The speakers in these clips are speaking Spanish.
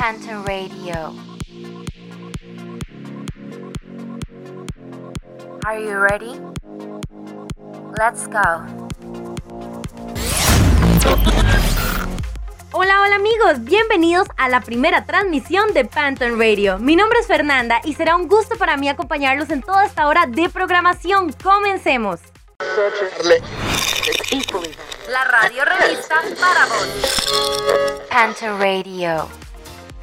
Phantom Radio. Are you ready? Let's go. Hola, hola amigos, bienvenidos a la primera transmisión de Phantom Radio. Mi nombre es Fernanda y será un gusto para mí acompañarlos en toda esta hora de programación. Comencemos. La radio revista para vos. Phantom Radio.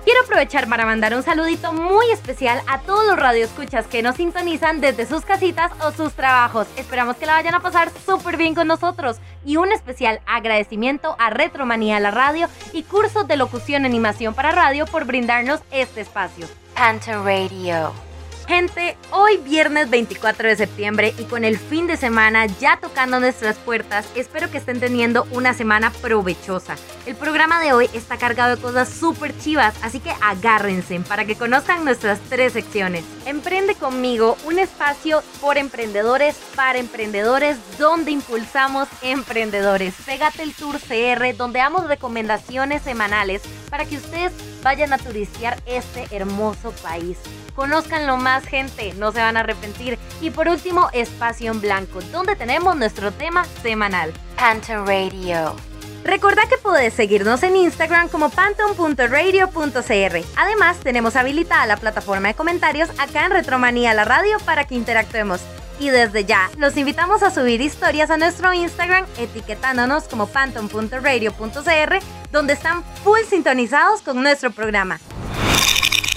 Quiero aprovechar para mandar un saludito muy especial a todos los radioescuchas que nos sintonizan desde sus casitas o sus trabajos. Esperamos que la vayan a pasar súper bien con nosotros. Y un especial agradecimiento a Retromanía La Radio y Cursos de Locución Animación para Radio por brindarnos este espacio. Phantom Radio. Gente, hoy viernes 24 de septiembre y con el fin de semana ya tocando nuestras puertas, espero que estén teniendo una semana provechosa. El programa de hoy está cargado de cosas súper chivas, así que agárrense para que conozcan nuestras tres secciones. Emprende conmigo, un espacio por emprendedores para emprendedores donde impulsamos emprendedores. Pégate el Tour CR donde damos recomendaciones semanales para que ustedes vayan a turistear este hermoso país. Conozcanlo más gente, no se van a arrepentir. Y por último, Espacio en Blanco, donde tenemos nuestro tema semanal. Phantom Radio. Recordá que podés seguirnos en Instagram como phantom.radio.cr. Además, tenemos habilitada la plataforma de comentarios acá en Retromanía la radio para que interactuemos. Y desde ya, los invitamos a subir historias a nuestro Instagram etiquetándonos como phantom.radio.cr, donde están full sintonizados con nuestro programa.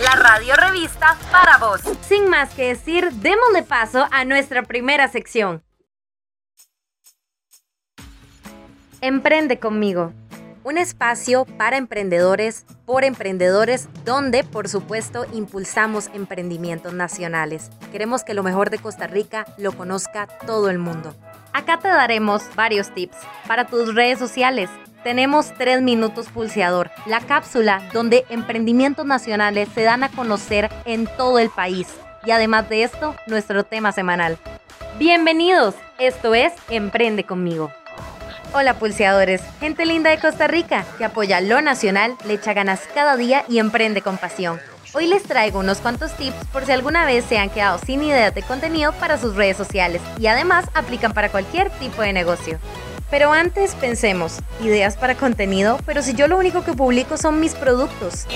La radio revista para vos. Sin más que decir, démosle paso a nuestra primera sección. Emprende conmigo. Un espacio para emprendedores, por emprendedores, donde por supuesto impulsamos emprendimientos nacionales. Queremos que lo mejor de Costa Rica lo conozca todo el mundo. Acá te daremos varios tips para tus redes sociales. Tenemos 3 minutos pulseador, la cápsula donde emprendimientos nacionales se dan a conocer en todo el país. Y además de esto, nuestro tema semanal. Bienvenidos, esto es Emprende conmigo. Hola pulseadores, gente linda de Costa Rica que apoya lo nacional, le echa ganas cada día y emprende con pasión. Hoy les traigo unos cuantos tips por si alguna vez se han quedado sin ideas de contenido para sus redes sociales y además aplican para cualquier tipo de negocio. Pero antes pensemos, ideas para contenido, pero si yo lo único que publico son mis productos.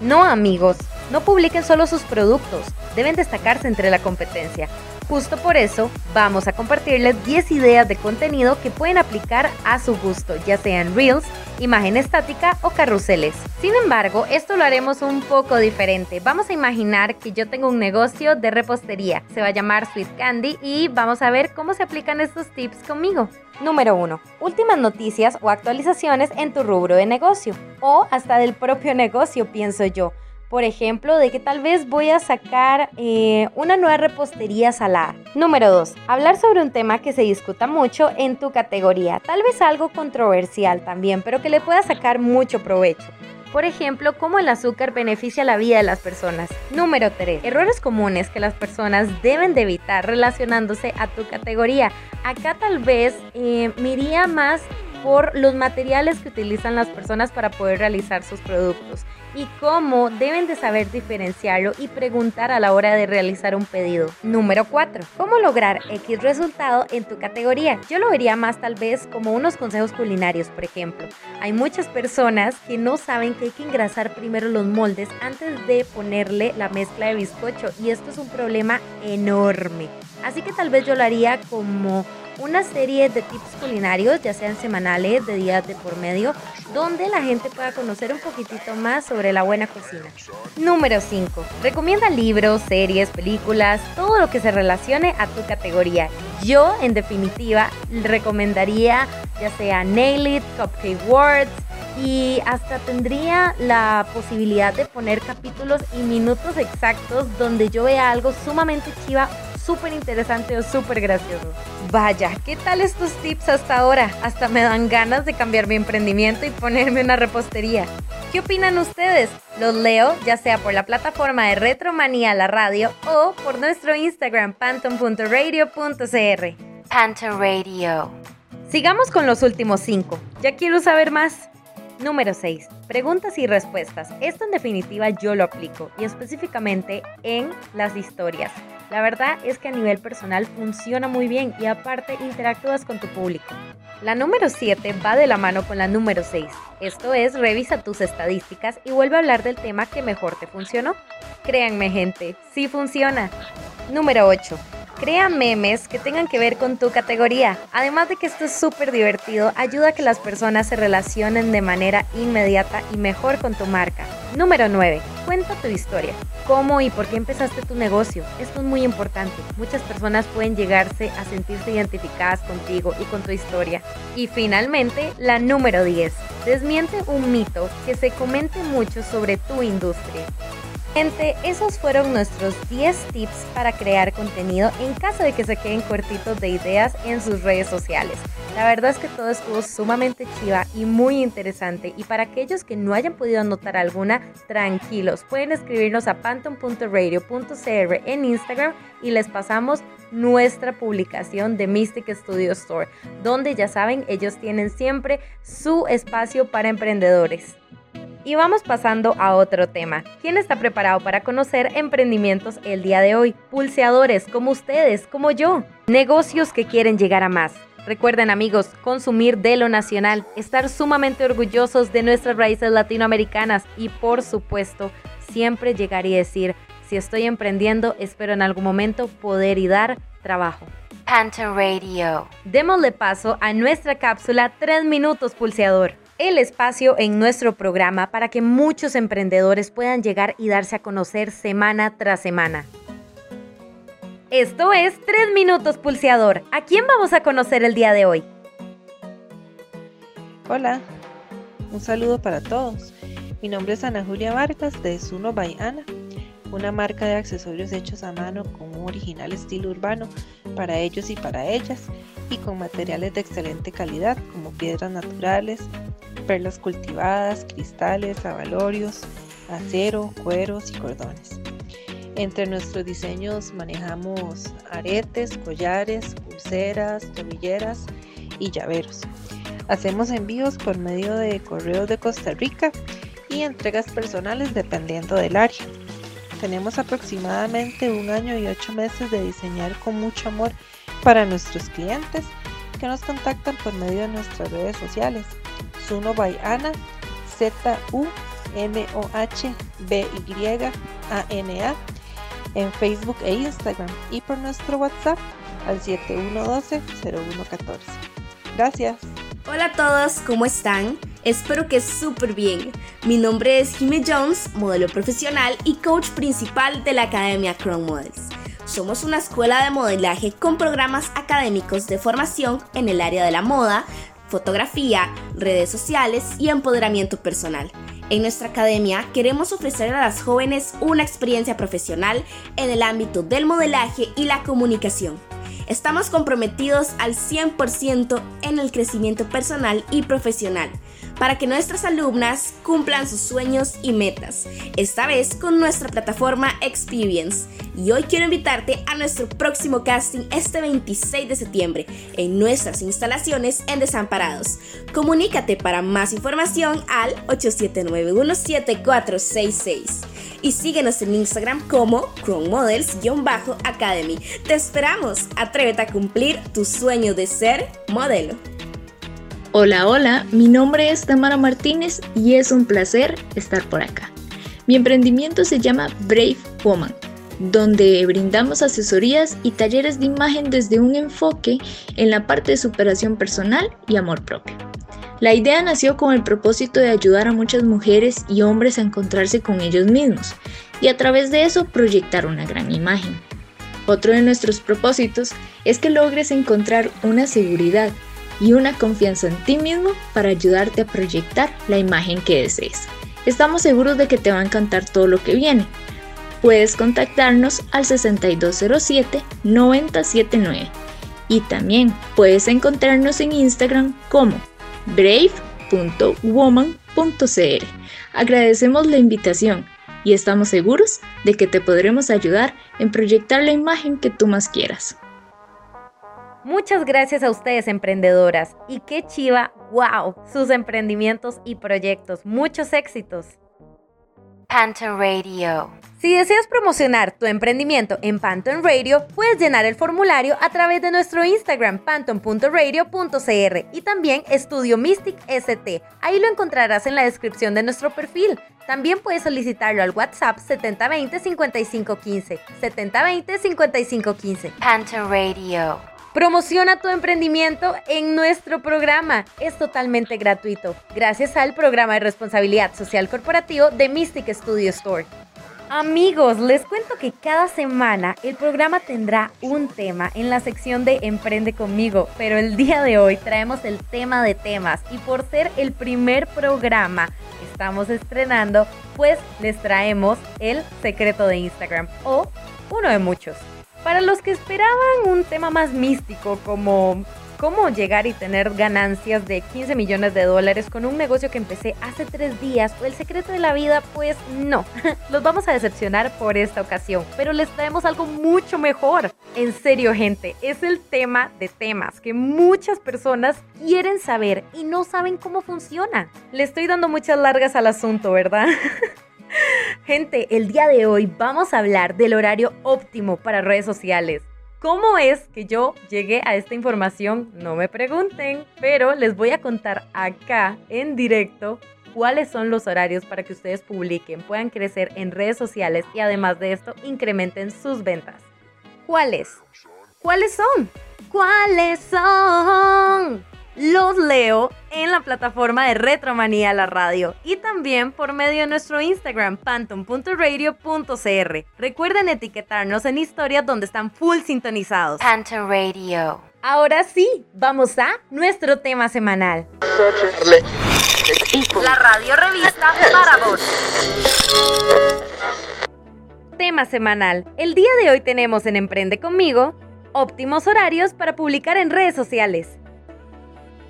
No amigos, no publiquen solo sus productos, deben destacarse entre la competencia. Justo por eso vamos a compartirles 10 ideas de contenido que pueden aplicar a su gusto, ya sean reels, imagen estática o carruseles. Sin embargo, esto lo haremos un poco diferente. Vamos a imaginar que yo tengo un negocio de repostería, se va a llamar Sweet Candy y vamos a ver cómo se aplican estos tips conmigo. Número 1. Últimas noticias o actualizaciones en tu rubro de negocio o hasta del propio negocio, pienso yo por ejemplo, de que tal vez voy a sacar eh, una nueva repostería salada. Número 2. Hablar sobre un tema que se discuta mucho en tu categoría, tal vez algo controversial también, pero que le pueda sacar mucho provecho. Por ejemplo, cómo el azúcar beneficia la vida de las personas. Número 3. Errores comunes que las personas deben de evitar relacionándose a tu categoría. Acá tal vez eh, me iría más por los materiales que utilizan las personas para poder realizar sus productos y cómo deben de saber diferenciarlo y preguntar a la hora de realizar un pedido. Número 4. ¿Cómo lograr X resultado en tu categoría? Yo lo vería más tal vez como unos consejos culinarios, por ejemplo. Hay muchas personas que no saben que hay que engrasar primero los moldes antes de ponerle la mezcla de bizcocho y esto es un problema enorme. Así que tal vez yo lo haría como una serie de tips culinarios, ya sean semanales, de días de por medio, donde la gente pueda conocer un poquitito más sobre la buena cocina. Número 5. Recomienda libros, series, películas, todo lo que se relacione a tu categoría. Yo, en definitiva, recomendaría ya sea Nail It, Cupcake Words, y hasta tendría la posibilidad de poner capítulos y minutos exactos donde yo vea algo sumamente chiva súper interesante o súper gracioso. Vaya, ¿qué tal estos tips hasta ahora? Hasta me dan ganas de cambiar mi emprendimiento y ponerme una repostería. ¿Qué opinan ustedes? Los leo ya sea por la plataforma de Retromanía la radio o por nuestro Instagram pantom.radio.cr. Phantom Radio. Sigamos con los últimos cinco. Ya quiero saber más. Número 6. Preguntas y respuestas. Esto en definitiva yo lo aplico y específicamente en las historias. La verdad es que a nivel personal funciona muy bien y aparte interactúas con tu público. La número 7 va de la mano con la número 6. Esto es, revisa tus estadísticas y vuelve a hablar del tema que mejor te funcionó. Créanme gente, sí funciona. Número 8. Crea memes que tengan que ver con tu categoría. Además de que esto es súper divertido, ayuda a que las personas se relacionen de manera inmediata y mejor con tu marca. Número 9. Cuenta tu historia. ¿Cómo y por qué empezaste tu negocio? Esto es muy importante. Muchas personas pueden llegarse a sentirse identificadas contigo y con tu historia. Y finalmente, la número 10. Desmiente un mito que se comente mucho sobre tu industria. Gente, esos fueron nuestros 10 tips para crear contenido en caso de que se queden cortitos de ideas en sus redes sociales. La verdad es que todo estuvo sumamente chiva y muy interesante y para aquellos que no hayan podido anotar alguna, tranquilos, pueden escribirnos a panton.radio.cr en Instagram y les pasamos nuestra publicación de Mystic Studio Store, donde ya saben, ellos tienen siempre su espacio para emprendedores. Y vamos pasando a otro tema. ¿Quién está preparado para conocer emprendimientos el día de hoy? Pulseadores como ustedes, como yo. Negocios que quieren llegar a más. Recuerden amigos, consumir de lo nacional, estar sumamente orgullosos de nuestras raíces latinoamericanas y por supuesto siempre llegar y decir, si estoy emprendiendo, espero en algún momento poder y dar trabajo. Panton Radio. Démosle paso a nuestra cápsula 3 minutos pulseador el espacio en nuestro programa para que muchos emprendedores puedan llegar y darse a conocer semana tras semana. Esto es 3 Minutos Pulseador. ¿A quién vamos a conocer el día de hoy? Hola, un saludo para todos. Mi nombre es Ana Julia Vargas de Suno by Ana, una marca de accesorios hechos a mano con un original estilo urbano para ellos y para ellas y con materiales de excelente calidad como piedras naturales, perlas cultivadas, cristales, avalorios, acero, cueros y cordones. Entre nuestros diseños manejamos aretes, collares, pulseras, tobilleras y llaveros. Hacemos envíos por medio de correos de Costa Rica y entregas personales dependiendo del área. Tenemos aproximadamente un año y ocho meses de diseñar con mucho amor para nuestros clientes que nos contactan por medio de nuestras redes sociales Zuno by Ana, Z-U-N-O-H-B-Y-A-N-A en Facebook e Instagram y por nuestro WhatsApp al 7112-0114. Gracias. Hola a todos, ¿cómo están? Espero que súper bien. Mi nombre es Jimmy Jones, modelo profesional y coach principal de la Academia Crown Models. Somos una escuela de modelaje con programas académicos de formación en el área de la moda, fotografía, redes sociales y empoderamiento personal. En nuestra academia queremos ofrecer a las jóvenes una experiencia profesional en el ámbito del modelaje y la comunicación. Estamos comprometidos al 100% en el crecimiento personal y profesional para que nuestras alumnas cumplan sus sueños y metas, esta vez con nuestra plataforma Experience. Y hoy quiero invitarte a nuestro próximo casting este 26 de septiembre en nuestras instalaciones en Desamparados. Comunícate para más información al 87917466 y síguenos en Instagram como Chrome Models-Academy. Te esperamos, atrévete a cumplir tu sueño de ser modelo. Hola, hola, mi nombre es Tamara Martínez y es un placer estar por acá. Mi emprendimiento se llama Brave Woman, donde brindamos asesorías y talleres de imagen desde un enfoque en la parte de superación personal y amor propio. La idea nació con el propósito de ayudar a muchas mujeres y hombres a encontrarse con ellos mismos y a través de eso proyectar una gran imagen. Otro de nuestros propósitos es que logres encontrar una seguridad y una confianza en ti mismo para ayudarte a proyectar la imagen que desees. Estamos seguros de que te va a encantar todo lo que viene. Puedes contactarnos al 6207-979 y también puedes encontrarnos en Instagram como brave.woman.cr. Agradecemos la invitación y estamos seguros de que te podremos ayudar en proyectar la imagen que tú más quieras. Muchas gracias a ustedes emprendedoras y qué chiva, wow, sus emprendimientos y proyectos. Muchos éxitos. Panton Radio. Si deseas promocionar tu emprendimiento en Panton Radio, puedes llenar el formulario a través de nuestro Instagram panton.radio.cr y también Estudio Mystic ST. Ahí lo encontrarás en la descripción de nuestro perfil. También puedes solicitarlo al WhatsApp 7020-5515. 7020-5515. Panton Radio. Promociona tu emprendimiento en nuestro programa. Es totalmente gratuito, gracias al programa de responsabilidad social corporativo de Mystic Studio Store. Amigos, les cuento que cada semana el programa tendrá un tema en la sección de Emprende conmigo, pero el día de hoy traemos el tema de temas y por ser el primer programa que estamos estrenando, pues les traemos el secreto de Instagram o uno de muchos. Para los que esperaban un tema más místico como cómo llegar y tener ganancias de 15 millones de dólares con un negocio que empecé hace tres días o el secreto de la vida, pues no, los vamos a decepcionar por esta ocasión, pero les traemos algo mucho mejor. En serio gente, es el tema de temas que muchas personas quieren saber y no saben cómo funciona. Le estoy dando muchas largas al asunto, ¿verdad? Gente, el día de hoy vamos a hablar del horario óptimo para redes sociales. ¿Cómo es que yo llegué a esta información? No me pregunten, pero les voy a contar acá en directo cuáles son los horarios para que ustedes publiquen, puedan crecer en redes sociales y además de esto incrementen sus ventas. ¿Cuáles? ¿Cuáles son? ¿Cuáles son? Los leo en la plataforma de Retromanía La Radio y también por medio de nuestro Instagram panton.radio.cr. Recuerden etiquetarnos en historias donde están full sintonizados. Panton Radio. Ahora sí, vamos a nuestro tema semanal. La radio revista para vos. Tema semanal. El día de hoy tenemos en Emprende conmigo óptimos horarios para publicar en redes sociales.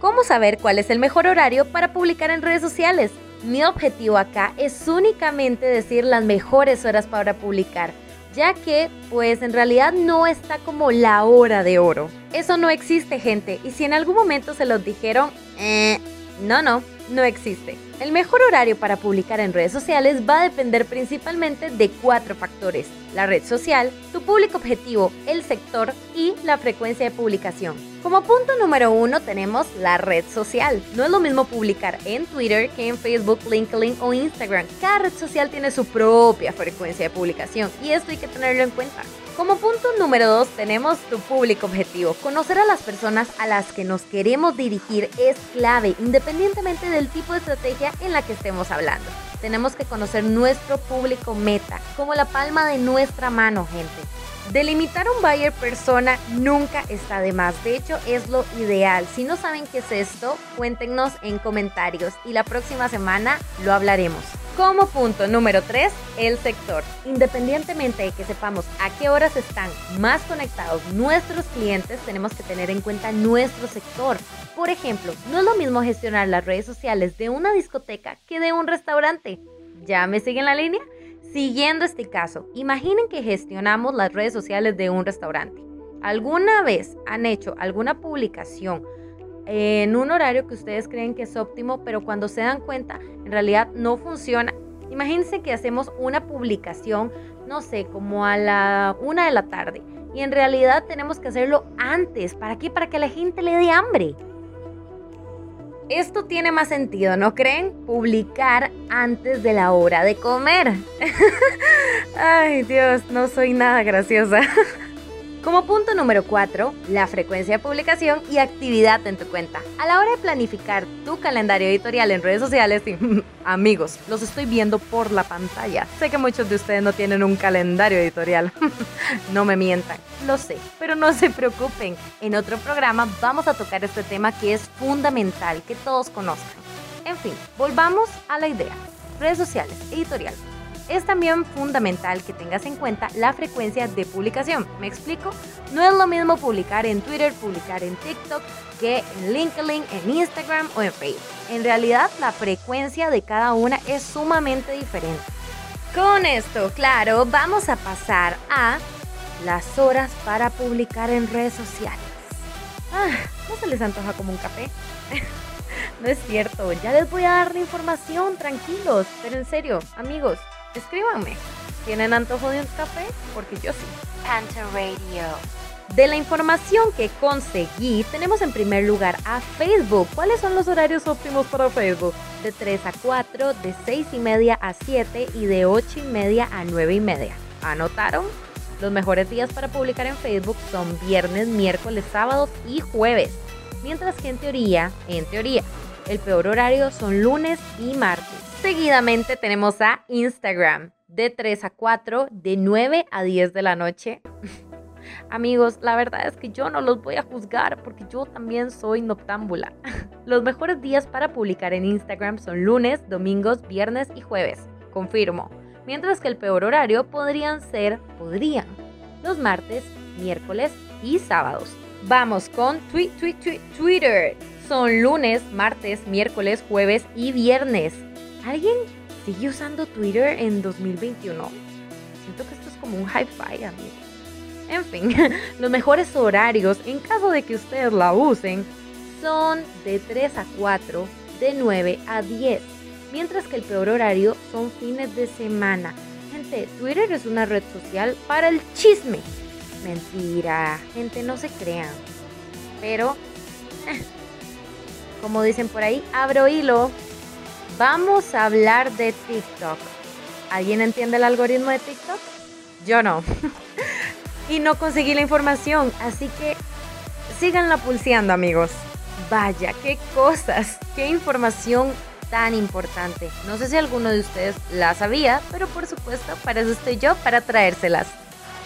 ¿Cómo saber cuál es el mejor horario para publicar en redes sociales? Mi objetivo acá es únicamente decir las mejores horas para publicar, ya que pues en realidad no está como la hora de oro. Eso no existe gente y si en algún momento se los dijeron, eh, no, no, no existe. El mejor horario para publicar en redes sociales va a depender principalmente de cuatro factores. La red social, tu público objetivo, el sector y la frecuencia de publicación. Como punto número uno tenemos la red social. No es lo mismo publicar en Twitter que en Facebook, LinkedIn o Instagram. Cada red social tiene su propia frecuencia de publicación y esto hay que tenerlo en cuenta. Como punto número dos tenemos tu público objetivo. Conocer a las personas a las que nos queremos dirigir es clave, independientemente del tipo de estrategia en la que estemos hablando. Tenemos que conocer nuestro público meta, como la palma de nuestra mano, gente. Delimitar un buyer persona nunca está de más, de hecho es lo ideal. Si no saben qué es esto, cuéntenos en comentarios y la próxima semana lo hablaremos. Como punto número 3, el sector. Independientemente de que sepamos a qué horas están más conectados nuestros clientes, tenemos que tener en cuenta nuestro sector. Por ejemplo, no es lo mismo gestionar las redes sociales de una discoteca que de un restaurante. ¿Ya me siguen la línea? Siguiendo este caso, imaginen que gestionamos las redes sociales de un restaurante. ¿Alguna vez han hecho alguna publicación en un horario que ustedes creen que es óptimo, pero cuando se dan cuenta, en realidad no funciona? Imagínense que hacemos una publicación, no sé, como a la una de la tarde, y en realidad tenemos que hacerlo antes. ¿Para qué? Para que la gente le dé hambre. Esto tiene más sentido, ¿no creen? Publicar antes de la hora de comer. Ay Dios, no soy nada graciosa. Como punto número 4, la frecuencia de publicación y actividad en tu cuenta. A la hora de planificar tu calendario editorial en redes sociales, amigos, los estoy viendo por la pantalla. Sé que muchos de ustedes no tienen un calendario editorial. no me mientan, lo sé, pero no se preocupen. En otro programa vamos a tocar este tema que es fundamental que todos conozcan. En fin, volvamos a la idea. Redes sociales, editorial es también fundamental que tengas en cuenta la frecuencia de publicación. ¿Me explico? No es lo mismo publicar en Twitter, publicar en TikTok, que en LinkedIn, en Instagram o en Facebook. En realidad, la frecuencia de cada una es sumamente diferente. Con esto, claro, vamos a pasar a las horas para publicar en redes sociales. Ah, ¿no se les antoja como un café? no es cierto, ya les voy a dar la información, tranquilos. Pero en serio, amigos, escríbanme. ¿Tienen antojo de un café? Porque yo sí. Panther Radio. De la información que conseguí, tenemos en primer lugar a Facebook. ¿Cuáles son los horarios óptimos para Facebook? De 3 a 4, de 6 y media a 7 y de 8 y media a 9 y media. ¿Anotaron? Los mejores días para publicar en Facebook son viernes, miércoles, sábados y jueves. Mientras que en teoría, en teoría, el peor horario son lunes y martes. Seguidamente tenemos a Instagram de 3 a 4, de 9 a 10 de la noche. Amigos, la verdad es que yo no los voy a juzgar porque yo también soy noctámbula. Los mejores días para publicar en Instagram son lunes, domingos, viernes y jueves. Confirmo. Mientras que el peor horario podrían ser, podrían, los martes, miércoles y sábados. Vamos con tweet, tweet, tweet, Twitter. Son lunes, martes, miércoles, jueves y viernes. ¿Alguien sigue usando Twitter en 2021? Siento que esto es como un hi-fi, amigos. En fin, los mejores horarios, en caso de que ustedes la usen, son de 3 a 4, de 9 a 10, mientras que el peor horario son fines de semana. Gente, Twitter es una red social para el chisme. Mentira, gente, no se crean. Pero, como dicen por ahí, abro hilo. Vamos a hablar de TikTok. ¿Alguien entiende el algoritmo de TikTok? Yo no. y no conseguí la información, así que síganla pulseando, amigos. Vaya, qué cosas, qué información tan importante. No sé si alguno de ustedes la sabía, pero por supuesto, para eso estoy yo, para traérselas.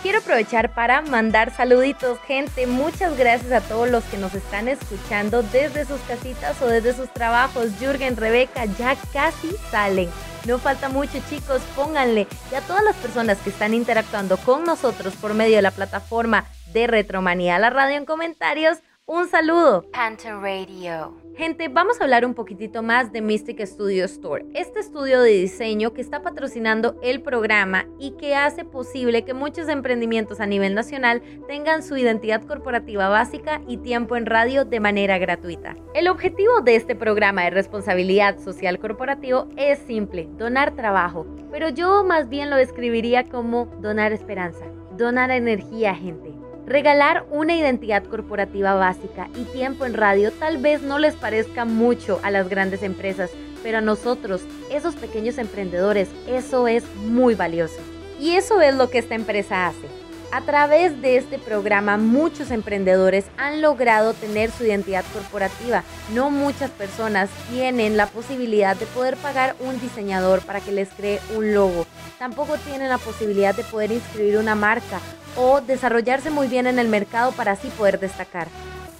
Quiero aprovechar para mandar saluditos, gente. Muchas gracias a todos los que nos están escuchando desde sus casitas o desde sus trabajos. Jürgen, Rebeca, ya casi salen. No falta mucho, chicos, pónganle. Y a todas las personas que están interactuando con nosotros por medio de la plataforma de Retromanía la radio en comentarios, un saludo. Panther Radio. Gente, vamos a hablar un poquitito más de Mystic Studio Store, este estudio de diseño que está patrocinando el programa y que hace posible que muchos emprendimientos a nivel nacional tengan su identidad corporativa básica y tiempo en radio de manera gratuita. El objetivo de este programa de responsabilidad social corporativo es simple, donar trabajo, pero yo más bien lo describiría como donar esperanza, donar energía, gente. Regalar una identidad corporativa básica y tiempo en radio tal vez no les parezca mucho a las grandes empresas, pero a nosotros, esos pequeños emprendedores, eso es muy valioso. Y eso es lo que esta empresa hace. A través de este programa muchos emprendedores han logrado tener su identidad corporativa. No muchas personas tienen la posibilidad de poder pagar un diseñador para que les cree un logo. Tampoco tienen la posibilidad de poder inscribir una marca o desarrollarse muy bien en el mercado para así poder destacar.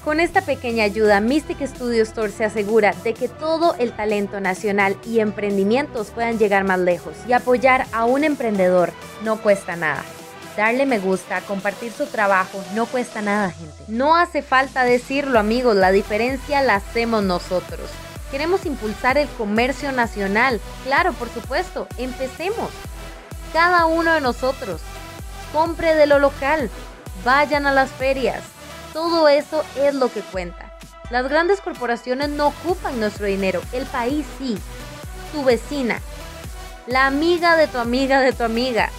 Con esta pequeña ayuda, Mystic Studio Store se asegura de que todo el talento nacional y emprendimientos puedan llegar más lejos y apoyar a un emprendedor no cuesta nada. Darle me gusta, compartir su trabajo, no cuesta nada, gente. No hace falta decirlo, amigos, la diferencia la hacemos nosotros. Queremos impulsar el comercio nacional. Claro, por supuesto, empecemos. Cada uno de nosotros. Compre de lo local. Vayan a las ferias. Todo eso es lo que cuenta. Las grandes corporaciones no ocupan nuestro dinero, el país sí. Tu vecina, la amiga de tu amiga de tu amiga.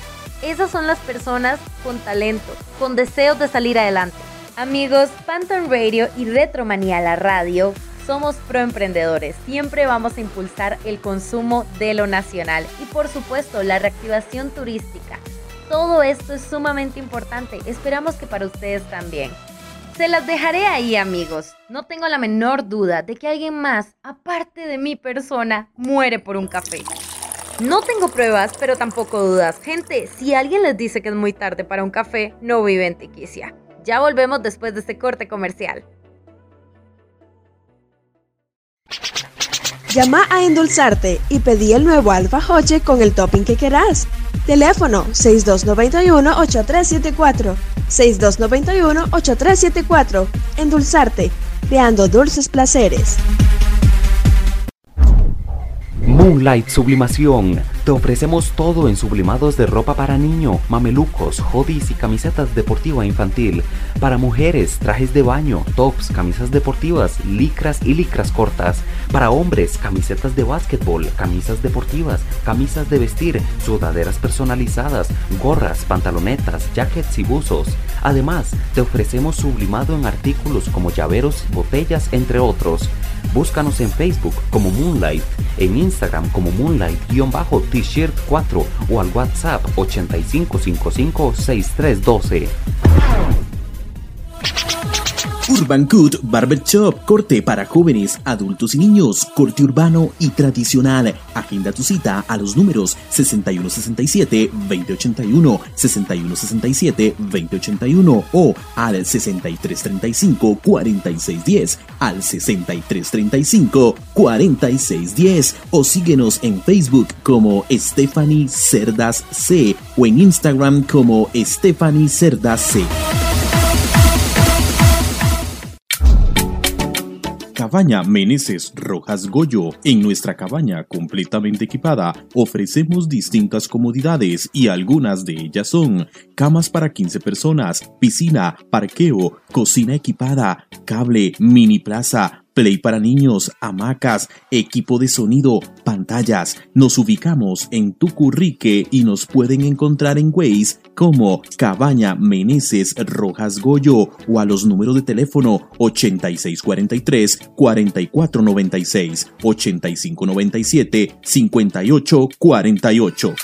Esas son las personas con talento, con deseos de salir adelante. Amigos, Phantom Radio y Retromanía la radio somos proemprendedores. Siempre vamos a impulsar el consumo de lo nacional y por supuesto la reactivación turística. Todo esto es sumamente importante. Esperamos que para ustedes también. Se las dejaré ahí amigos. No tengo la menor duda de que alguien más, aparte de mi persona, muere por un café. No tengo pruebas, pero tampoco dudas. Gente, si alguien les dice que es muy tarde para un café, no vive en Tiquicia. Ya volvemos después de este corte comercial. Llama a Endulzarte y pedí el nuevo alfajor con el topping que querás. Teléfono 6291-8374. 6291-8374. Endulzarte, creando dulces placeres. Moonlight Sublimación Te ofrecemos todo en sublimados de ropa para niño, mamelucos, hoodies y camisetas deportiva infantil. Para mujeres, trajes de baño, tops, camisas deportivas, licras y licras cortas. Para hombres, camisetas de básquetbol, camisas deportivas, camisas de vestir, sudaderas personalizadas, gorras, pantalonetas, jackets y buzos. Además, te ofrecemos sublimado en artículos como llaveros, botellas, entre otros. Búscanos en Facebook como Moonlight, en Instagram como Moonlight-T-shirt 4 o al WhatsApp 8555-6312. Urban Cut Barber Shop, corte para jóvenes, adultos y niños, corte urbano y tradicional. Agenda tu cita a los números 6167-2081, 6167-2081 o al 6335-4610, al 6335-4610 o síguenos en Facebook como Stephanie Cerdas C o en Instagram como Stephanie Cerdas C. Cabaña Meneses Rojas Goyo. En nuestra cabaña completamente equipada ofrecemos distintas comodidades y algunas de ellas son camas para 15 personas, piscina, parqueo, cocina equipada, cable, mini plaza, Play para niños, hamacas, equipo de sonido, pantallas. Nos ubicamos en Tucurrique y nos pueden encontrar en Waze como Cabaña Meneses Rojas Goyo o a los números de teléfono 8643 4496 8597 5848.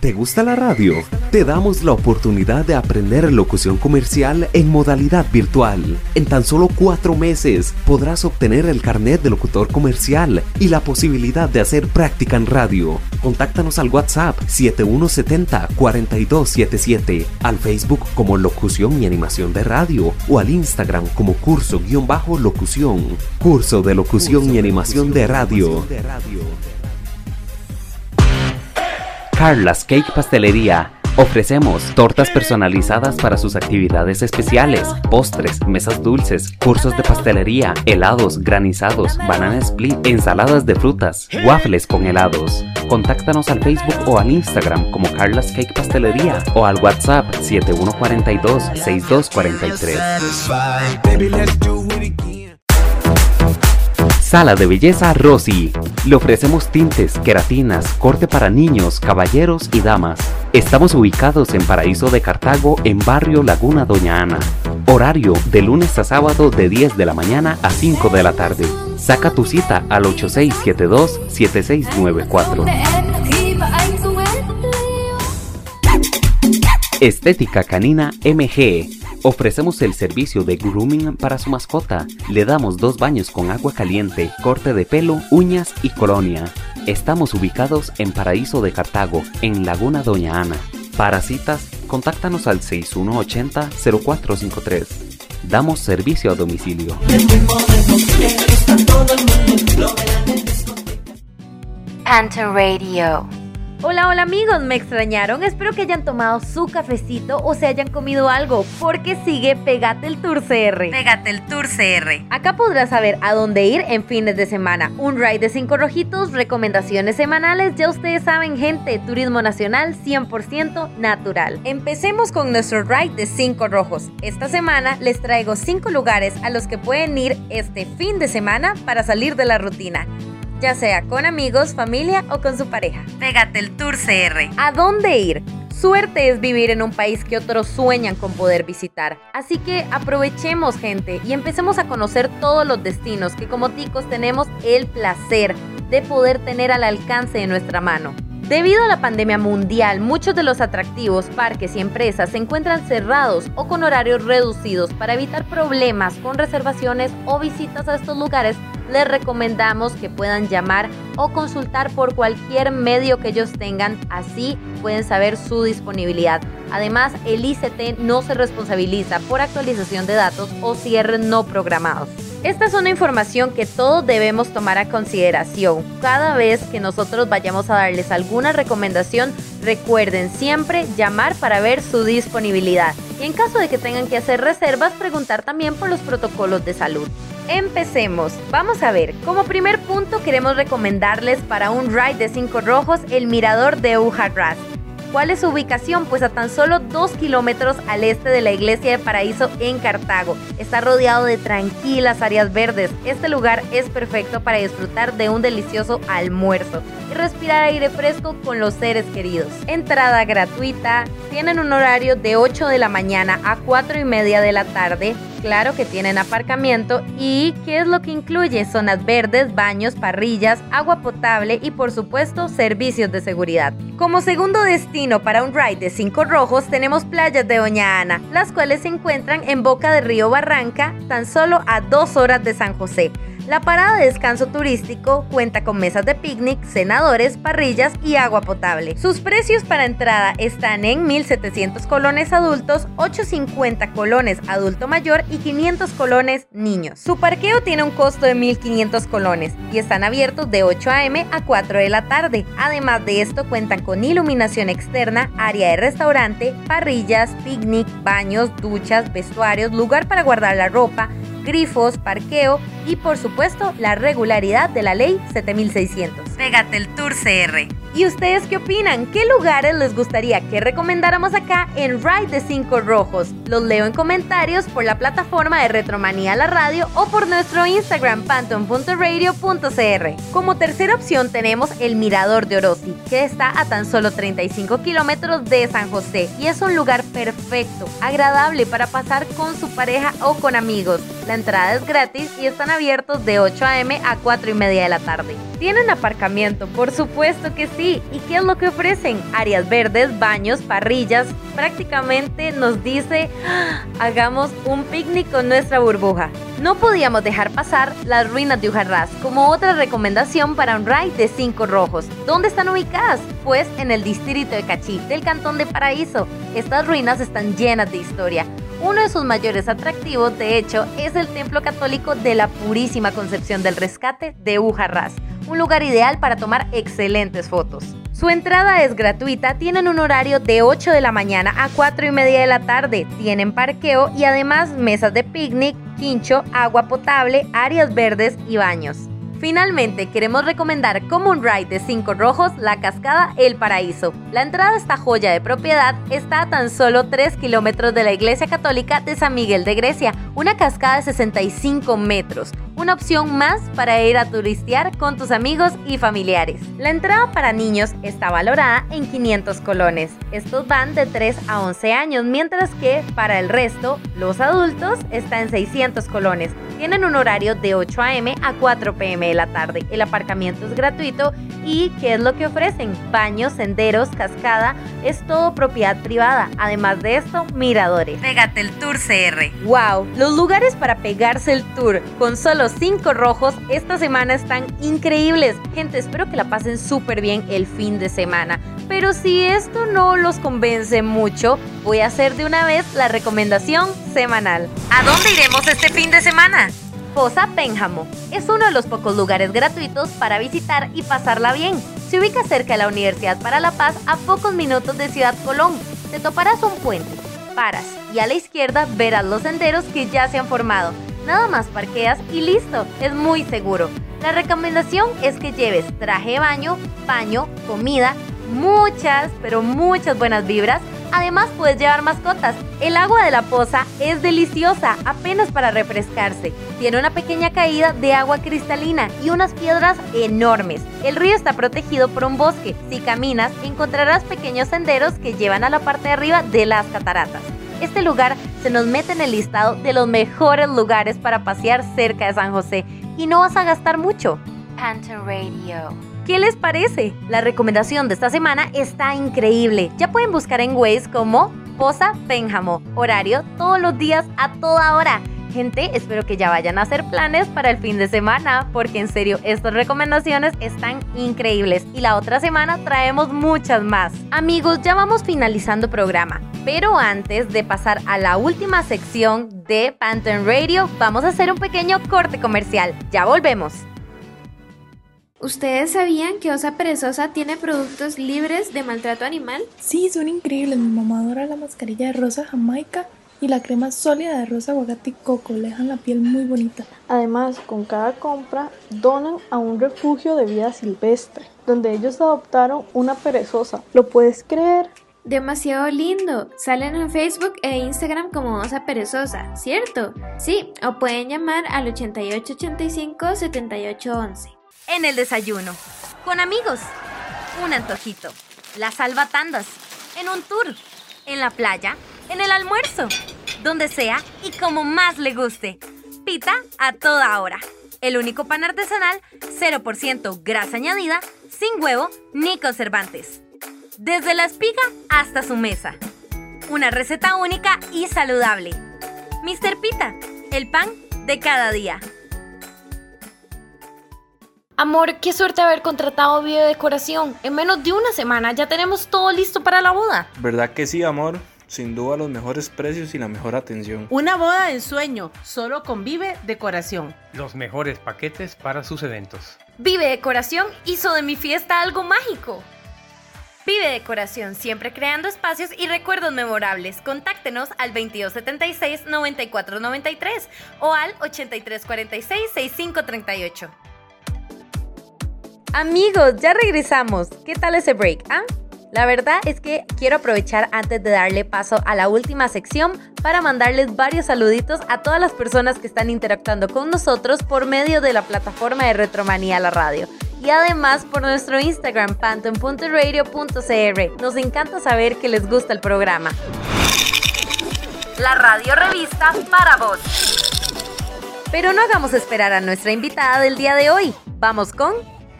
¿Te gusta la radio? Te damos la oportunidad de aprender locución comercial en modalidad virtual. En tan solo cuatro meses podrás obtener el carnet de locutor comercial y la posibilidad de hacer práctica en radio. Contáctanos al WhatsApp 7170-4277, al Facebook como Locución y Animación de Radio o al Instagram como curso-locución. Curso de Locución y Animación de Radio. Carla's Cake Pastelería. Ofrecemos tortas personalizadas para sus actividades especiales, postres, mesas dulces, cursos de pastelería, helados, granizados, banana split, ensaladas de frutas, waffles con helados. Contáctanos al Facebook o al Instagram como Carla's Cake Pastelería o al WhatsApp 7142-6243. Sala de Belleza Rosy. Le ofrecemos tintes, queratinas, corte para niños, caballeros y damas. Estamos ubicados en Paraíso de Cartago, en barrio Laguna Doña Ana. Horario de lunes a sábado de 10 de la mañana a 5 de la tarde. Saca tu cita al 8672-7694. Estética Canina MG Ofrecemos el servicio de grooming para su mascota. Le damos dos baños con agua caliente, corte de pelo, uñas y colonia. Estamos ubicados en Paraíso de Cartago, en Laguna Doña Ana. Para citas, contáctanos al 6180-0453. Damos servicio a domicilio. Panther Radio. Hola, hola amigos, me extrañaron. Espero que hayan tomado su cafecito o se hayan comido algo, porque sigue Pegate el Tour CR. Pégate el Tour CR. Acá podrás saber a dónde ir en fines de semana. Un ride de cinco rojitos, recomendaciones semanales. Ya ustedes saben, gente, turismo nacional 100% natural. Empecemos con nuestro ride de cinco rojos. Esta semana les traigo cinco lugares a los que pueden ir este fin de semana para salir de la rutina ya sea con amigos, familia o con su pareja. Pégate el Tour CR. ¿A dónde ir? Suerte es vivir en un país que otros sueñan con poder visitar. Así que aprovechemos gente y empecemos a conocer todos los destinos que como ticos tenemos el placer de poder tener al alcance de nuestra mano. Debido a la pandemia mundial, muchos de los atractivos, parques y empresas se encuentran cerrados o con horarios reducidos. Para evitar problemas con reservaciones o visitas a estos lugares, les recomendamos que puedan llamar o consultar por cualquier medio que ellos tengan, así pueden saber su disponibilidad. Además, el ICT no se responsabiliza por actualización de datos o cierres no programados. Esta es una información que todos debemos tomar a consideración. Cada vez que nosotros vayamos a darles alguna recomendación, recuerden siempre llamar para ver su disponibilidad. Y en caso de que tengan que hacer reservas, preguntar también por los protocolos de salud. Empecemos. Vamos a ver, como primer punto queremos recomendarles para un ride de cinco rojos el mirador de Ujarras. ¿Cuál es su ubicación? Pues a tan solo 2 kilómetros al este de la iglesia de Paraíso en Cartago. Está rodeado de tranquilas áreas verdes. Este lugar es perfecto para disfrutar de un delicioso almuerzo y respirar aire fresco con los seres queridos. Entrada gratuita. Tienen un horario de 8 de la mañana a 4 y media de la tarde Claro que tienen aparcamiento y ¿qué es lo que incluye? Zonas verdes, baños, parrillas, agua potable y por supuesto servicios de seguridad. Como segundo destino para un ride de cinco rojos tenemos playas de Doña Ana, las cuales se encuentran en Boca de Río Barranca, tan solo a dos horas de San José. La parada de descanso turístico cuenta con mesas de picnic, cenadores, parrillas y agua potable. Sus precios para entrada están en 1.700 colones adultos, 850 colones adulto mayor y 500 colones niños. Su parqueo tiene un costo de 1.500 colones y están abiertos de 8 a.m. a 4 de la tarde. Además de esto cuentan con iluminación externa, área de restaurante, parrillas, picnic, baños, duchas, vestuarios, lugar para guardar la ropa, grifos, parqueo y por supuesto la regularidad de la ley 7600. Pégate el Tour CR. ¿Y ustedes qué opinan? ¿Qué lugares les gustaría que recomendáramos acá en Ride de 5 Rojos? Los leo en comentarios por la plataforma de Retromanía La Radio o por nuestro Instagram panton.radio.cr. Como tercera opción tenemos el Mirador de Orosi, que está a tan solo 35 kilómetros de San José y es un lugar perfecto, agradable para pasar con su pareja o con amigos. La entrada es gratis y están abiertos de 8 a.m. a 4 y media de la tarde. ¿Tienen aparcamiento? Por supuesto que sí. ¿Y qué es lo que ofrecen? Áreas verdes, baños, parrillas. Prácticamente nos dice, ¡Ah! hagamos un picnic con nuestra burbuja. No podíamos dejar pasar las ruinas de Ujarrás como otra recomendación para un ride de cinco rojos. ¿Dónde están ubicadas? Pues en el distrito de Cachí, del cantón de Paraíso. Estas ruinas están llenas de historia. Uno de sus mayores atractivos, de hecho, es el templo católico de la Purísima Concepción del Rescate de Ujarrás un lugar ideal para tomar excelentes fotos. Su entrada es gratuita, tienen un horario de 8 de la mañana a 4 y media de la tarde, tienen parqueo y además mesas de picnic, quincho, agua potable, áreas verdes y baños. Finalmente, queremos recomendar como un ride de 5 rojos la cascada El Paraíso. La entrada a esta joya de propiedad está a tan solo 3 kilómetros de la iglesia católica de San Miguel de Grecia, una cascada de 65 metros, una opción más para ir a turistear con tus amigos y familiares. La entrada para niños está valorada en 500 colones. Estos van de 3 a 11 años, mientras que para el resto, los adultos, está en 600 colones. Tienen un horario de 8 a.m. a 4 p.m. de la tarde. El aparcamiento es gratuito y ¿qué es lo que ofrecen? Baños, senderos, cascada, es todo propiedad privada. Además de esto, miradores. Pégate el Tour CR. ¡Wow! Los lugares para pegarse el tour con solo 5 rojos esta semana están increíbles. Gente, espero que la pasen súper bien el fin de semana. Pero si esto no los convence mucho, voy a hacer de una vez la recomendación semanal. ¿A dónde iremos este fin de semana? Poza Pénjamo es uno de los pocos lugares gratuitos para visitar y pasarla bien. Se ubica cerca de la Universidad para la Paz a pocos minutos de Ciudad Colón. Te toparás un puente, paras y a la izquierda verás los senderos que ya se han formado. Nada más parqueas y listo, es muy seguro. La recomendación es que lleves traje de baño, paño, comida, muchas, pero muchas buenas vibras. Además puedes llevar mascotas. El agua de la poza es deliciosa, apenas para refrescarse. Tiene una pequeña caída de agua cristalina y unas piedras enormes. El río está protegido por un bosque. Si caminas, encontrarás pequeños senderos que llevan a la parte de arriba de las cataratas. Este lugar se nos mete en el listado de los mejores lugares para pasear cerca de San José y no vas a gastar mucho. Panton Radio. ¿Qué les parece? La recomendación de esta semana está increíble. Ya pueden buscar en Waze como Posa Pénjamo. Horario todos los días a toda hora. Gente, espero que ya vayan a hacer planes para el fin de semana, porque en serio, estas recomendaciones están increíbles y la otra semana traemos muchas más. Amigos, ya vamos finalizando programa, pero antes de pasar a la última sección de Panton Radio, vamos a hacer un pequeño corte comercial. Ya volvemos. ¿Ustedes sabían que Osa Perezosa tiene productos libres de maltrato animal? Sí, son increíbles. Mi mamá adora la mascarilla de rosa jamaica y la crema sólida de arroz, aguacate y coco le dejan la piel muy bonita. Además, con cada compra donan a un refugio de vida silvestre, donde ellos adoptaron una perezosa. ¿Lo puedes creer? Demasiado lindo. Salen en Facebook e Instagram como Osa Perezosa, ¿cierto? Sí, o pueden llamar al 8885-7811. En el desayuno, con amigos, un antojito, las salvatandas, en un tour, en la playa, en el almuerzo, donde sea y como más le guste. Pita a toda hora. El único pan artesanal, 0% grasa añadida, sin huevo ni conservantes. Desde la espiga hasta su mesa. Una receta única y saludable. Mr. Pita, el pan de cada día. Amor, qué suerte haber contratado videodecoración. En menos de una semana ya tenemos todo listo para la boda. ¿Verdad que sí, amor? Sin duda los mejores precios y la mejor atención. Una boda de ensueño, solo con Vive Decoración. Los mejores paquetes para sus eventos. Vive Decoración hizo de mi fiesta algo mágico. Vive Decoración, siempre creando espacios y recuerdos memorables. Contáctenos al 2276-9493 o al 8346-6538. Amigos, ya regresamos. ¿Qué tal ese break? Ah? La verdad es que quiero aprovechar antes de darle paso a la última sección para mandarles varios saluditos a todas las personas que están interactuando con nosotros por medio de la plataforma de Retromanía La Radio. Y además por nuestro Instagram, panton.radio.cr. Nos encanta saber que les gusta el programa. La radio revista para vos. Pero no hagamos esperar a nuestra invitada del día de hoy. Vamos con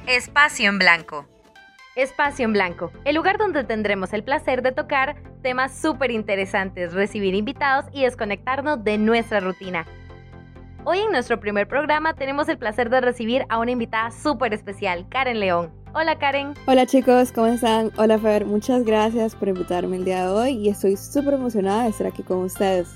Espacio en Blanco. Espacio en Blanco, el lugar donde tendremos el placer de tocar temas súper interesantes, recibir invitados y desconectarnos de nuestra rutina. Hoy en nuestro primer programa tenemos el placer de recibir a una invitada súper especial, Karen León. Hola Karen. Hola chicos, ¿cómo están? Hola Fer, muchas gracias por invitarme el día de hoy y estoy súper emocionada de estar aquí con ustedes.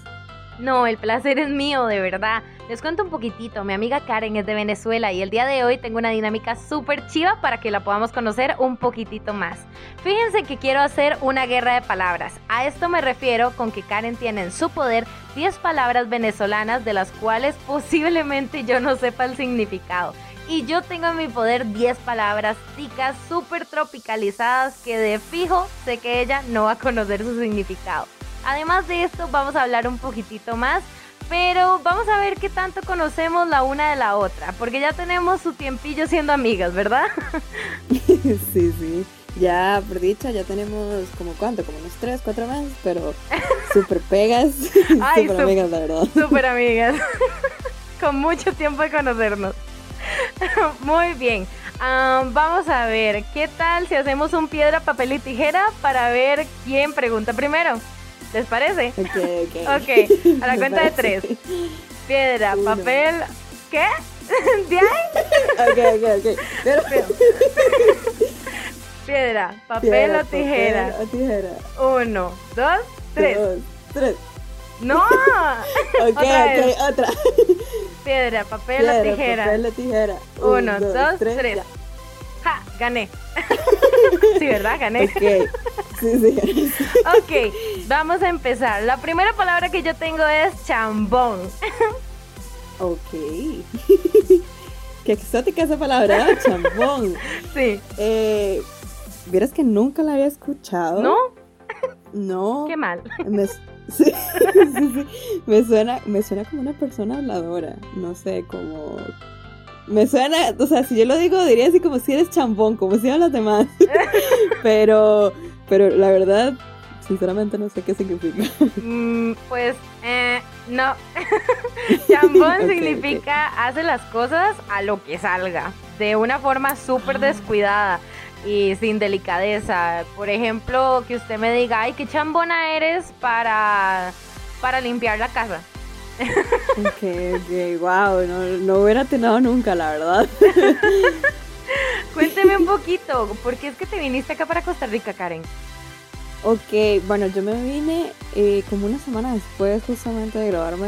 No, el placer es mío, de verdad. Les cuento un poquitito, mi amiga Karen es de Venezuela y el día de hoy tengo una dinámica súper chiva para que la podamos conocer un poquitito más. Fíjense que quiero hacer una guerra de palabras. A esto me refiero con que Karen tiene en su poder 10 palabras venezolanas de las cuales posiblemente yo no sepa el significado. Y yo tengo en mi poder 10 palabras ticas súper tropicalizadas que de fijo sé que ella no va a conocer su significado. Además de esto, vamos a hablar un poquitito más, pero vamos a ver qué tanto conocemos la una de la otra, porque ya tenemos su tiempillo siendo amigas, ¿verdad? sí, sí. Ya, por dicha, ya tenemos como cuánto, como unos tres, cuatro meses, pero súper pegas, súper amigas, la verdad. Súper amigas, con mucho tiempo de conocernos. Muy bien. vamos a ver, ¿qué tal si hacemos un piedra, papel y tijera para ver quién pregunta primero? ¿Les parece? Ok, ok. Ok, a la cuenta de tres. Piedra, papel. ¿Qué? ¿De ahí? Ok, ok, ok. Pero... Piedra, papel o tijera. Papel o tijera. Uno, dos, tres. Dos, tres. ¡No! ok, ok, otra. Piedra, papel o tijera. Papel o tijera. Uno, dos, tres. ¡Ja! Gané. sí, ¿verdad? Gané. Ok. Sí, sí. ok, vamos a empezar. La primera palabra que yo tengo es chambón. ok. Qué exótica esa palabra, chambón. Sí. Eh, Vieras que nunca la había escuchado. ¿No? No. Qué mal. Me, sí, sí, sí. me, suena, me suena como una persona habladora. No sé, como me suena, o sea, si yo lo digo, diría así como si eres chambón, como si hablas de más. pero, pero la verdad, sinceramente no sé qué significa. Mm, pues, eh, no. chambón significa hace las cosas a lo que salga, de una forma súper ah. descuidada y sin delicadeza. Por ejemplo, que usted me diga, ay, qué chambona eres para, para limpiar la casa. Ok, ok, wow, no, no hubiera tenido nunca, la verdad. Cuénteme un poquito, ¿por qué es que te viniste acá para Costa Rica, Karen? Ok, bueno, yo me vine eh, como una semana después justamente de graduarme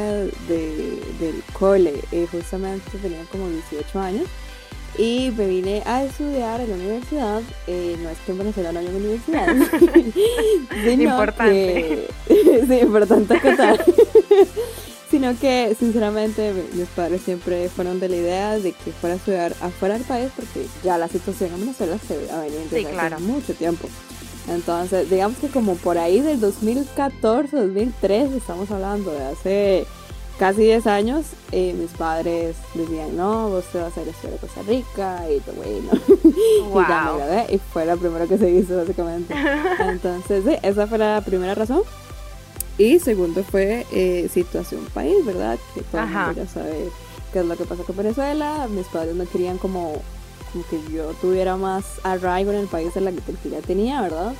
de, del cole, eh, justamente tenía como 18 años y me vine a estudiar en la universidad. Eh, no es que en Venezuela no haya una universidad, sino Importante. que- sí, importante acotar. Sino que sinceramente mi- mis padres siempre fueron de la idea de que fuera a estudiar afuera del país porque ya la situación en Venezuela se ha venido Sí, claro. hace mucho tiempo. Entonces, digamos que como por ahí del 2014, 2013, estamos hablando de hace casi 10 años, eh, mis padres decían, no, vos te vas a ir a estudiar a Costa Rica, y yo, bueno, y ya me Wow. gradué, y fue lo primero que se hizo, básicamente. Entonces, sí, esa fue la primera razón. Y segundo fue eh, situación país, ¿verdad? Que todo el mundo ya sabe qué es lo que pasa con Venezuela. Mis padres no querían como, como que yo tuviera más arraigo en el país de la que que ya tenía, ¿verdad?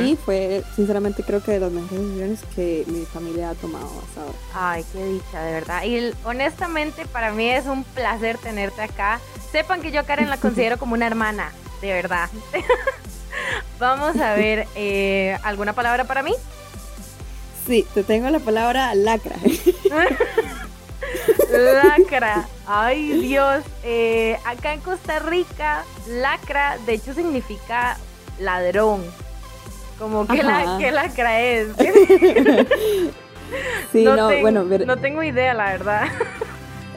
Y fue, sinceramente, creo que de las mejores decisiones que mi familia ha tomado hasta ahora. Ay, qué dicha, de verdad. Y honestamente, para mí es un placer tenerte acá. Sepan que yo a Karen la considero como una hermana, de verdad. Vamos a ver, eh, ¿alguna palabra para mí? Sí, te tengo la palabra lacra. Lacra. Ay, Dios. Eh, acá en Costa Rica, lacra, de hecho, significa ladrón. Como que, la, que lacra es. Sí, no, ten- bueno, ver- no tengo idea, la verdad.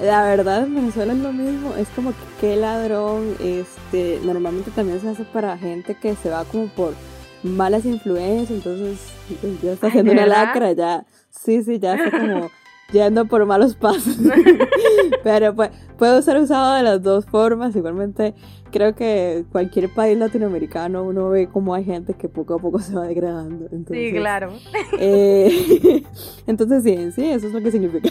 La verdad en Venezuela es lo mismo, es como que qué ladrón, este, normalmente también se hace para gente que se va como por malas influencias, entonces ya está haciendo ¿de una verdad? lacra, ya, sí, sí, ya está como yendo por malos pasos. Pero pues puede ser usado de las dos formas, igualmente creo que cualquier país latinoamericano uno ve como hay gente que poco a poco se va degradando. Entonces, Sí, claro. eh, entonces sí, sí, eso es lo que significa.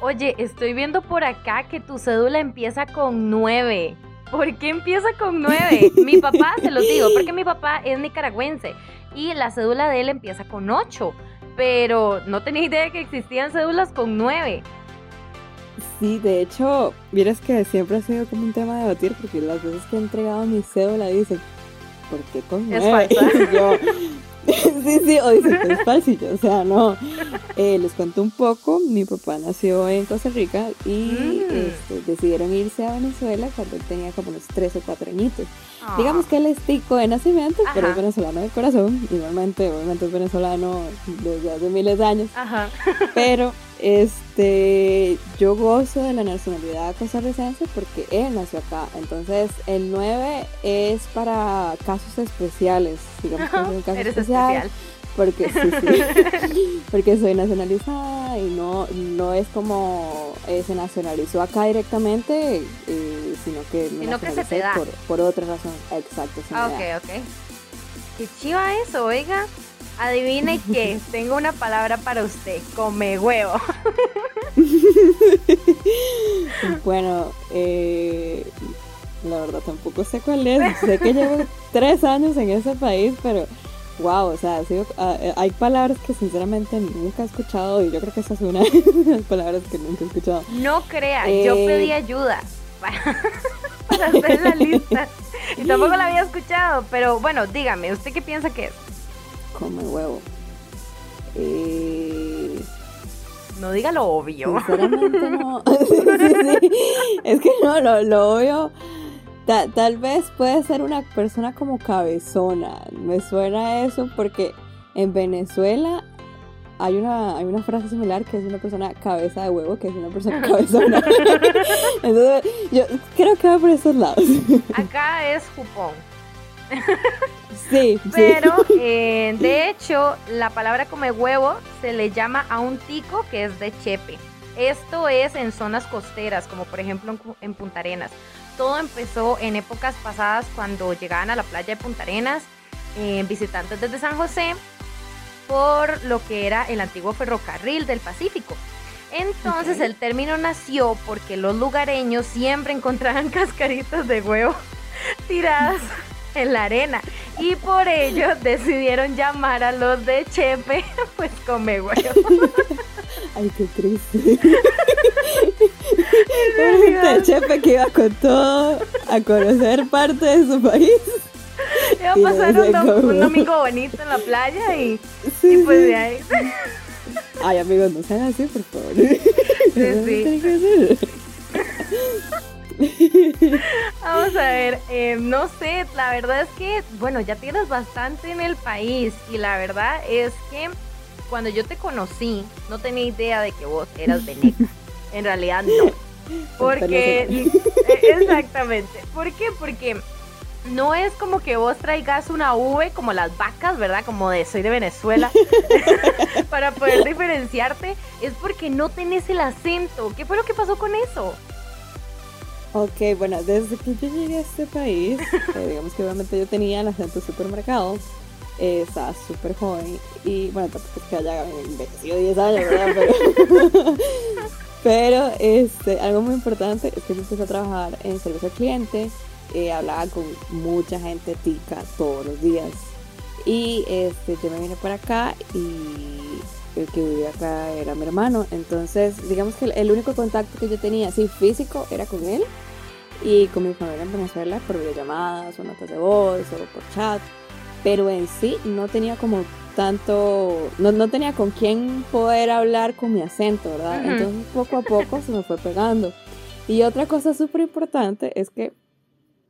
Oye, estoy viendo por acá que tu cédula empieza con 9. ¿Por qué empieza con 9? Mi papá, se los digo, porque mi papá es nicaragüense y la cédula de él empieza con 8. Pero no tenía idea de que existían cédulas con 9. Sí, de hecho, vieras que siempre ha sido como un tema de debatir porque las veces que he entregado mi cédula dicen, ¿por qué con Es nueve?" falsa. Y yo, sí, sí, o dicen que es yo, o sea, no. Eh, les cuento un poco, mi papá nació en Costa Rica y Mm. este, decidieron irse a Venezuela cuando él tenía como unos 3 o 4 añitos. Ah. Digamos que él es tico de nacimiento, pero es venezolano de corazón. Igualmente, obviamente es venezolano desde hace miles de años. Ajá. Pero este yo gozo de la nacionalidad costarricense porque él nació acá. Entonces el 9 es para casos especiales. Digamos que es un caso Eres especial. especial. Porque sí, sí. porque soy nacionalizada y no, no es como eh, se nacionalizó acá directamente, eh, sino que me Sino que se te da. por, por otra razón. Exacto. Ah, da. ok, ok. Qué chiva eso, oiga. Adivine qué, tengo una palabra para usted, come huevo. Bueno, eh, la verdad tampoco sé cuál es. Sé que llevo tres años en ese país, pero wow, o sea, ha sido- ah, eh, hay palabras que sinceramente nunca he escuchado y yo creo que esa es una de las palabras que nunca he escuchado. No crea, yo Eh, pedí ayuda para, para hacer la lista. Y tampoco la había escuchado, pero bueno, dígame, ¿usted qué piensa que es? Come huevo. Eh, No diga lo obvio. Sinceramente no. Sí, sí, sí. Es que no, lo, lo obvio. ta- tal vez puede ser una persona como cabezona. Me suena eso porque en Venezuela hay una, hay una frase similar que es una persona cabeza de huevo, que es una persona cabezona. Entonces, yo creo que va por esos lados. Acá es jupón. Sí, sí. Pero, eh, de hecho, la palabra come huevo se le llama a un tico que es de chepe. Esto es en zonas costeras, como por ejemplo en, en Punta Arenas. Todo empezó en épocas pasadas cuando llegaban a la playa de Punta Arenas eh, visitantes desde San José por lo que era el antiguo ferrocarril del Pacífico. Entonces Ok. el término nació porque los lugareños siempre encontraban cascaritas de huevo tiradas en la arena y por ello decidieron llamar a los de Chepe pues come huevo. Ay, qué triste. Este chefe que iba con todo a conocer parte de su país. Iba a pasar un, dom- un domingo bonito en la playa y, Sí, y pues de ahí. Ay, amigos, no sean así, por favor. sí. Vamos a ver, eh, no sé, la verdad es que, bueno, ya tienes bastante en el país y la verdad es que cuando yo te conocí no tenía idea de que vos eras veneca. En realidad no. Porque, exactamente. ¿Por qué? Porque no es como que vos traigas una V como las vacas, ¿verdad? Como de soy de Venezuela, para poder diferenciarte. Es porque no tenés el acento. ¿Qué fue lo que pasó con eso? Ok, bueno, desde que yo llegué a este país, eh, digamos que obviamente yo tenía el acento súper marcado, eh, estaba súper joven y bueno, tampoco es que haya envejecido 10 años, ¿verdad? Pero, pero este, algo muy importante es que yo empecé a trabajar en servicio al cliente, eh, hablaba con mucha gente tica todos los días. Y este, yo me vine para acá y el que vivía acá era mi hermano, entonces digamos que el único contacto que yo tenía así físico era con él y con mi familia en Venezuela por videollamadas o notas de voz o por chat, pero en sí no tenía como tanto, no, no tenía con quién poder hablar con mi acento, ¿verdad? Entonces poco a poco se me fue pegando. Y otra cosa súper importante es que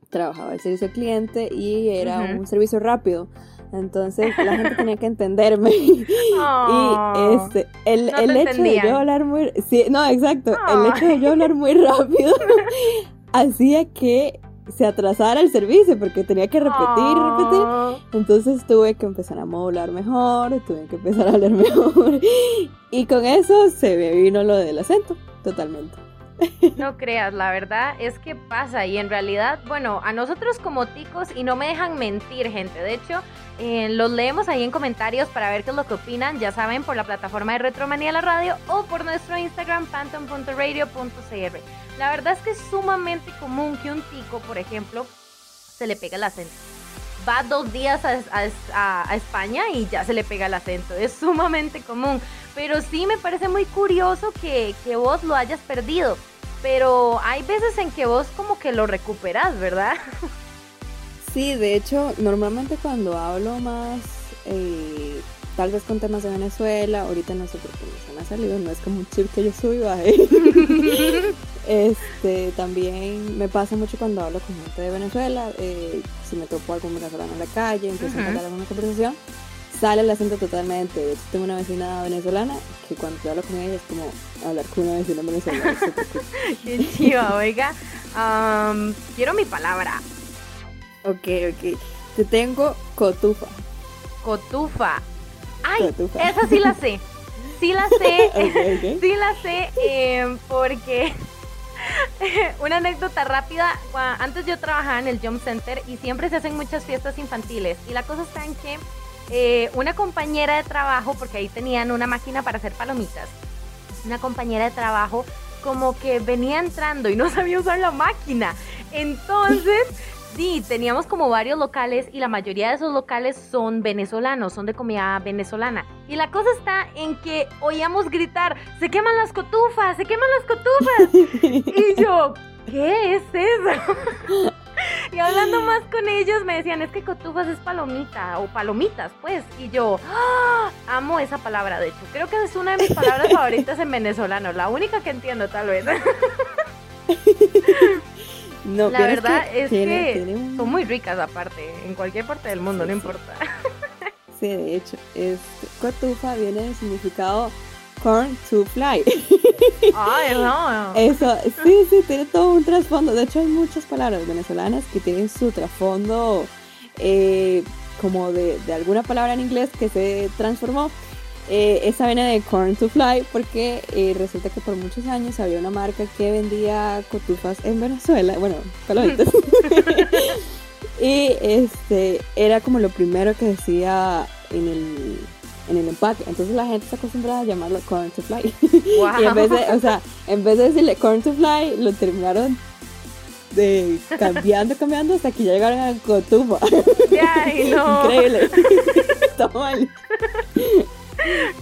trabajaba el servicio al cliente y era un servicio rápido. Entonces la gente tenía que entenderme. y este, el, el hecho de yo hablar muy. Sí, no, exacto. El hecho de yo hablar muy rápido hacía que se atrasara el servicio porque tenía que repetir y repetir. Entonces tuve que empezar a modular mejor, tuve que empezar a hablar mejor. Y con eso se me vino lo del acento, totalmente. No creas, la verdad es que pasa y en realidad, bueno, a nosotros como ticos, y no me dejan mentir gente, de hecho, eh, los leemos ahí en comentarios para ver qué es lo que opinan, ya saben, por la plataforma de Retromanía La Radio o por nuestro Instagram, phantom.radio.cr. La verdad es que es sumamente común que un tico, por ejemplo, se le pega el acento. Va dos días a, España y ya se le pega el acento. Es sumamente común. Pero sí me parece muy curioso que, que vos lo hayas perdido. Pero hay veces en que vos como que lo recuperas, ¿verdad? Sí, de hecho, normalmente cuando hablo más, eh, tal vez con temas de Venezuela, ahorita no sé por qué se me ha salido, no es como un chip que yo subo este, también me pasa mucho cuando hablo con gente de Venezuela, eh, si me topo algún venezolano en la calle, empiezo a hablar alguna conversación, sale el acento totalmente. De hecho, tengo una vecina venezolana que cuando yo hablo con ella es como hablar con una vecina venezolana. Qué chiva, oiga. quiero mi palabra. Ok, ok. Te tengo cotufa. Cotufa. Ay, esa sí la sé. Sí la sé. Sí la sé eh, porque una anécdota rápida. Antes yo trabajaba en el Jump Center y siempre se hacen muchas fiestas infantiles. Y la cosa está en que eh, una compañera de trabajo, porque ahí tenían una máquina para hacer palomitas, una compañera de trabajo como que venía entrando y no sabía usar la máquina. Entonces Sí, teníamos como varios locales y la mayoría de esos locales son venezolanos, son de comida venezolana. Y la cosa está en que oíamos gritar, se queman las cotufas, se queman las cotufas. y yo, ¿qué es eso? Y hablando más con ellos me decían, es que cotufas es palomita o palomitas, pues. Y yo, ¡Ah! amo esa palabra, de hecho. Creo que es una de mis palabras favoritas en venezolano, la única que entiendo tal vez. No, la verdad es que son muy ricas aparte, en cualquier parte del mundo, no importa. Sí, de hecho, es, cotufa viene del significado corn to fly. Ay, no. Eso, sí, sí, tiene todo un trasfondo. De hecho, hay muchas palabras venezolanas que tienen su trasfondo eh, como de, de alguna palabra en inglés que se transformó. Eh, esa viene de Corn to Fly porque eh, resulta que por muchos años había una marca que vendía cotufas en Venezuela, bueno, palomitas. y este era como lo primero que decía en el, en el empaque. Entonces la gente se acostumbraba a llamarlo Corn to Fly. y en vez de, o sea, en vez de decirle Corn to Fly, lo terminaron de cambiando, cambiando hasta que ya llegaron a cotufa. no. Increíble. Toma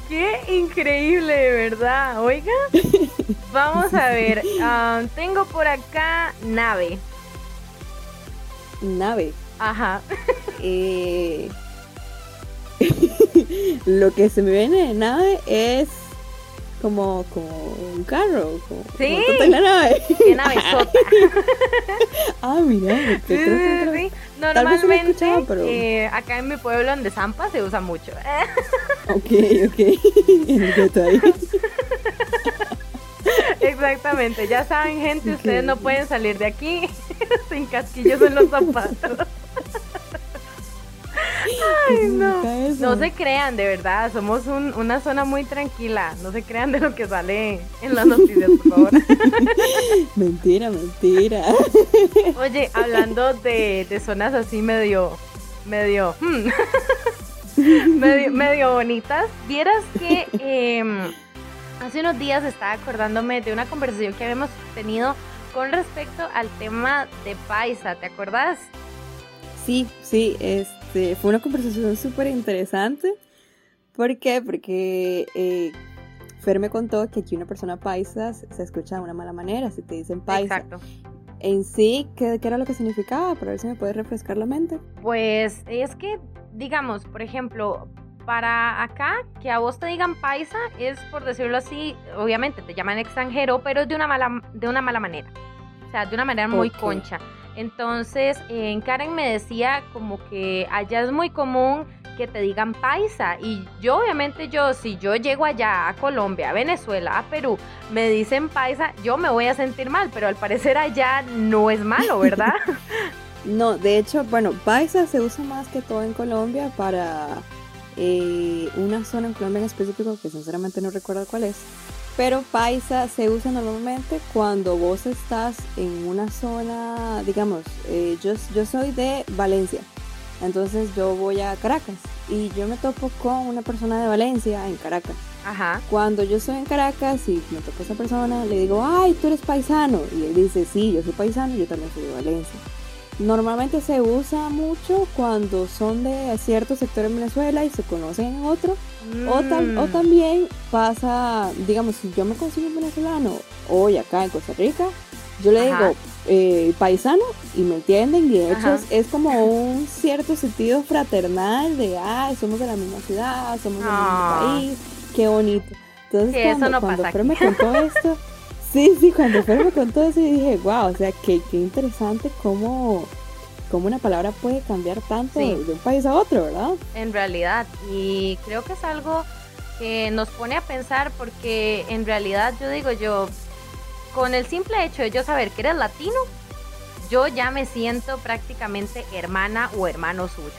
Qué increíble, de verdad. Oiga, vamos a ver. Ah, tengo por acá nave. Nave. Ajá. Eh, lo que se me viene de nave es como, como un carro, como, ¿Sí? como la nave. Qué nave sota. ah, mira, Sí, sí, Normalmente, pero- eh, acá en mi pueblo, en Zampa, se usa mucho. Ok, ok. Exactamente, ya saben, gente, ustedes no pueden salir de aquí sin casquillos en los zapatos. Ay, no. No se crean, de verdad, somos un- una zona muy tranquila. No se crean de lo que sale en las noticias, por favor. Mentira, mentira. Oye, hablando de, de zonas así medio, medio, hmm, medio, medio bonitas, vieras que em, hace unos días estaba acordándome de una conversación que habíamos tenido con respecto al tema de Paisa, ¿te acuerdas? Sí, sí, este, fue una conversación súper interesante. ¿Por qué? Porque eh, Fer me contó que aquí una persona paisa se escucha de una mala manera, si te dicen paisa. Exacto. En sí, ¿qué, qué era lo que significaba? Para ver si me puedes refrescar la mente. Pues es que, digamos, por ejemplo, para acá, que a vos te digan paisa es, por decirlo así, obviamente te llaman extranjero, pero es de una mala, de una mala manera. O sea, de una manera muy Ok. concha. Entonces, en Karen me decía como que allá es muy común que te digan paisa. Y yo, obviamente, yo, si yo llego allá a Colombia, a Venezuela, a Perú, me dicen paisa, yo me voy a sentir mal, pero al parecer allá no es malo, ¿verdad? No, de hecho, bueno, paisa se usa más que todo en Colombia para eh, una zona en Colombia en específico que sinceramente no recuerdo cuál es. Pero paisa se usa normalmente cuando vos estás en una zona, digamos, eh, yo, yo soy de Valencia, entonces yo voy a Caracas y yo me topo con una persona de Valencia en Caracas. Ajá. Cuando yo estoy en Caracas y me topo a esa persona, le digo, ay, tú eres paisano. Y él dice, sí, yo soy paisano, yo también soy de Valencia. Normalmente se usa mucho cuando son de cierto sector en Venezuela y se conocen en otro. O, tam- o Mm. también pasa, digamos, si yo me consigo un venezolano hoy acá en Costa Rica, yo le Ajá. digo eh, paisano y me entienden. Y de hecho es, es como un cierto sentido fraternal de, ah, somos de la misma ciudad, somos del Ah. mismo país, qué bonito. Entonces Sí, eso cuando, no cuando pasa aquí. me contó esto, sí, sí, cuando Fer me contó eso, dije, wow, o sea, qué, qué interesante cómo, cómo una palabra puede cambiar tanto Sí. de un país a otro, ¿verdad? en realidad. Y creo que es algo que nos pone a pensar porque en realidad yo digo yo, con el simple hecho de yo saber que eres latino, yo ya me siento prácticamente hermana o hermano suyo.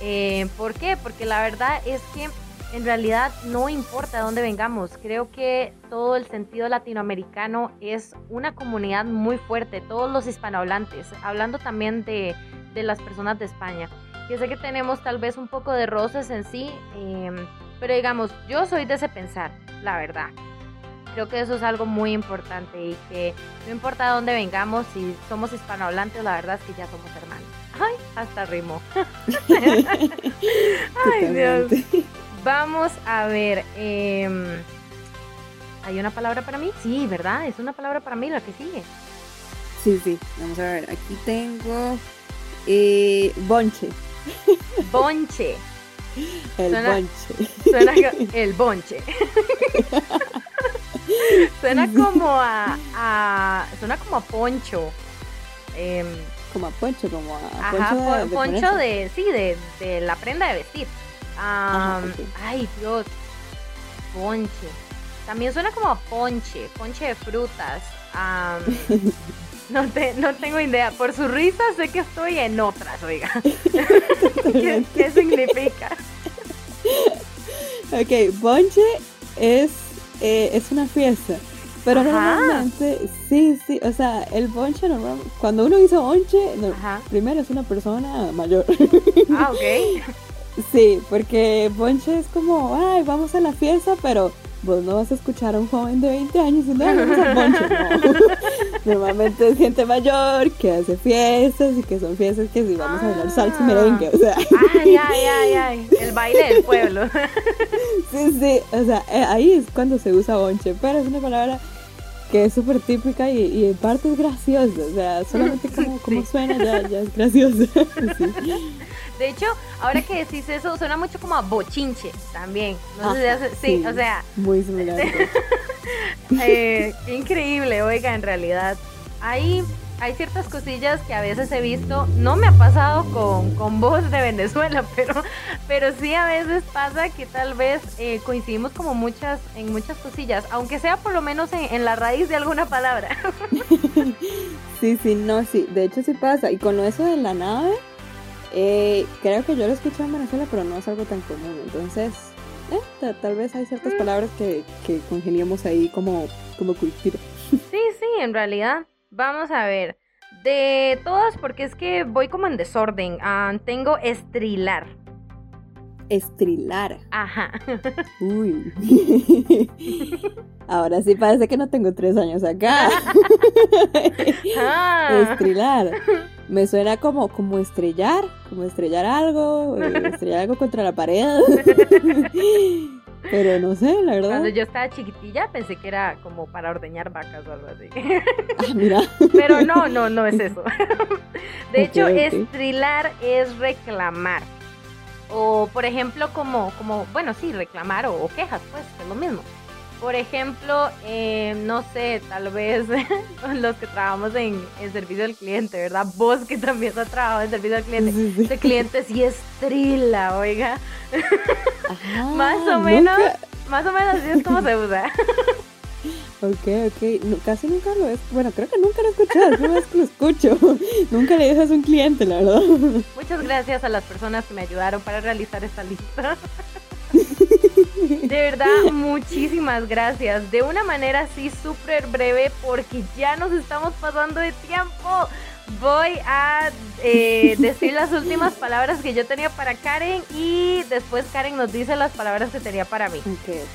Eh, ¿Por qué? Porque la verdad es que en realidad no importa de dónde vengamos. Creo que todo el sentido latinoamericano es una comunidad muy fuerte, todos los hispanohablantes, hablando también de, de las personas de España. Yo sé que tenemos tal vez un poco de roces en sí, em, pero digamos, yo soy de ese pensar, la verdad. Creo que eso es algo muy importante y que no importa de dónde vengamos, si somos hispanohablantes, la verdad es que ya somos hermanos. Ay, hasta rimo. Ay, Dios. Vamos a ver. em, ¿Hay una palabra para mí? Sí, ¿verdad? Es una palabra para mí la que sigue. Sí, sí, vamos a ver, aquí tengo eh, bonche, Bonche. el Suena- bonche. Suena el bonche. suena como a, a- Suena como a poncho. Em, Como a poncho, como a ajá, poncho de, pon- de poncho de. Sí, de, de la prenda de vestir. Ajá, ok. Ay, Dios. Ponche. También suena como a ponche. Ponche de frutas. Am, no, te, no tengo idea. Por su risa sé que estoy en otras, oiga. ¿Qué, qué significa? Ok, bonche es, eh, es una fiesta. Pero Ajá. normalmente, sí, sí, o sea, el bonche normal, cuando uno dice bonche, no- primero es una persona mayor. Ah, ok. Sí, porque bonche es como, ay, vamos a la fiesta, pero vos no vas a escuchar a un joven de 20 años diciendo, "Ay, vamos al bonche. No. Normalmente es gente mayor que hace fiestas y que son fiestas que si vamos a bailar salsa y merengue, o sea. Ay, ay, ay, ay. El baile del pueblo. Sí, sí, o sea, eh, ahí es cuando se usa bonche, pero es una palabra que es súper típica y, y en parte es graciosa, o sea, solamente como, como suena ya, ya es graciosa. Sí. De hecho, ahora que decís eso, suena mucho como a bochinche también. No sé si hace, sí, o sea. Muy similar. eh, increíble, oiga, en realidad. Hay, hay ciertas cosillas que a veces he visto, no me ha pasado con, con voz de Venezuela, pero, pero sí a veces pasa que tal vez eh, coincidimos como muchas, en muchas cosillas, aunque sea por lo menos en, en la raíz de alguna palabra. sí, sí, no, sí, de hecho sí pasa. Y con eso de la nave, eh, creo que yo lo he escuchado en Venezuela, pero no es algo tan común. Entonces, eh, tal vez hay ciertas palabras que, que congeniamos ahí como, como cultura. Sí, sí, en realidad. Vamos a ver. De todas, porque es que voy como en desorden. Ah, tengo estrilar. Estrilar. Ajá. Uy. Ahora sí parece que no tengo tres años acá. Ah. Estrilar. Me suena como, como estrellar, como estrellar algo, eh, estrellar algo contra la pared. Pero no sé, la verdad. Cuando yo estaba chiquitilla pensé que era como para ordeñar vacas o algo así. Ah, mira. Pero no, no, no es eso. De hecho, ok. estrilar es reclamar. O, por ejemplo, como, como bueno, sí, reclamar o, o quejas, pues, es lo mismo. Por ejemplo, eh, no sé, tal vez los que trabajamos en, en servicio al cliente, ¿verdad? Vos que también has trabajado en servicio al cliente. Este cliente sí estrila, oiga. más o menos, más o menos así es como se usa. Ok, ok. No, casi nunca lo he Bueno, creo que nunca lo he escuchado. Es una vez que lo escucho. nunca le a un cliente, la verdad. Muchas gracias a las personas que me ayudaron para realizar esta lista. De verdad, muchísimas gracias. De una manera así súper breve porque ya nos estamos pasando de tiempo. Voy a eh, decir las últimas palabras que yo tenía para Karen y después Karen nos dice las palabras que tenía para mí.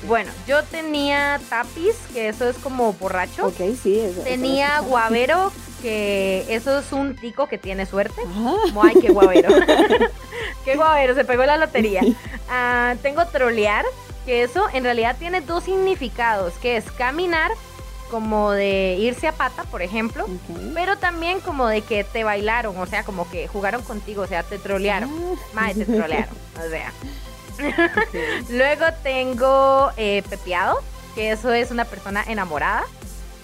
Bueno, yo tenía tapiz, que eso es como borracho. Ok, sí, eso. Tenía eso guavero, que eso es un tico que tiene suerte. escuchado. Como, ay, qué guavero. qué guavero, se pegó la lotería. Ah, tengo trolear, que eso en realidad tiene dos significados, que es caminar, como de irse a pata, por ejemplo, pero también como de que te bailaron, o sea, como que jugaron contigo, o sea, te trolearon. Madre, te trolearon, o sea. Luego tengo eh, pepeado, que eso es una persona enamorada.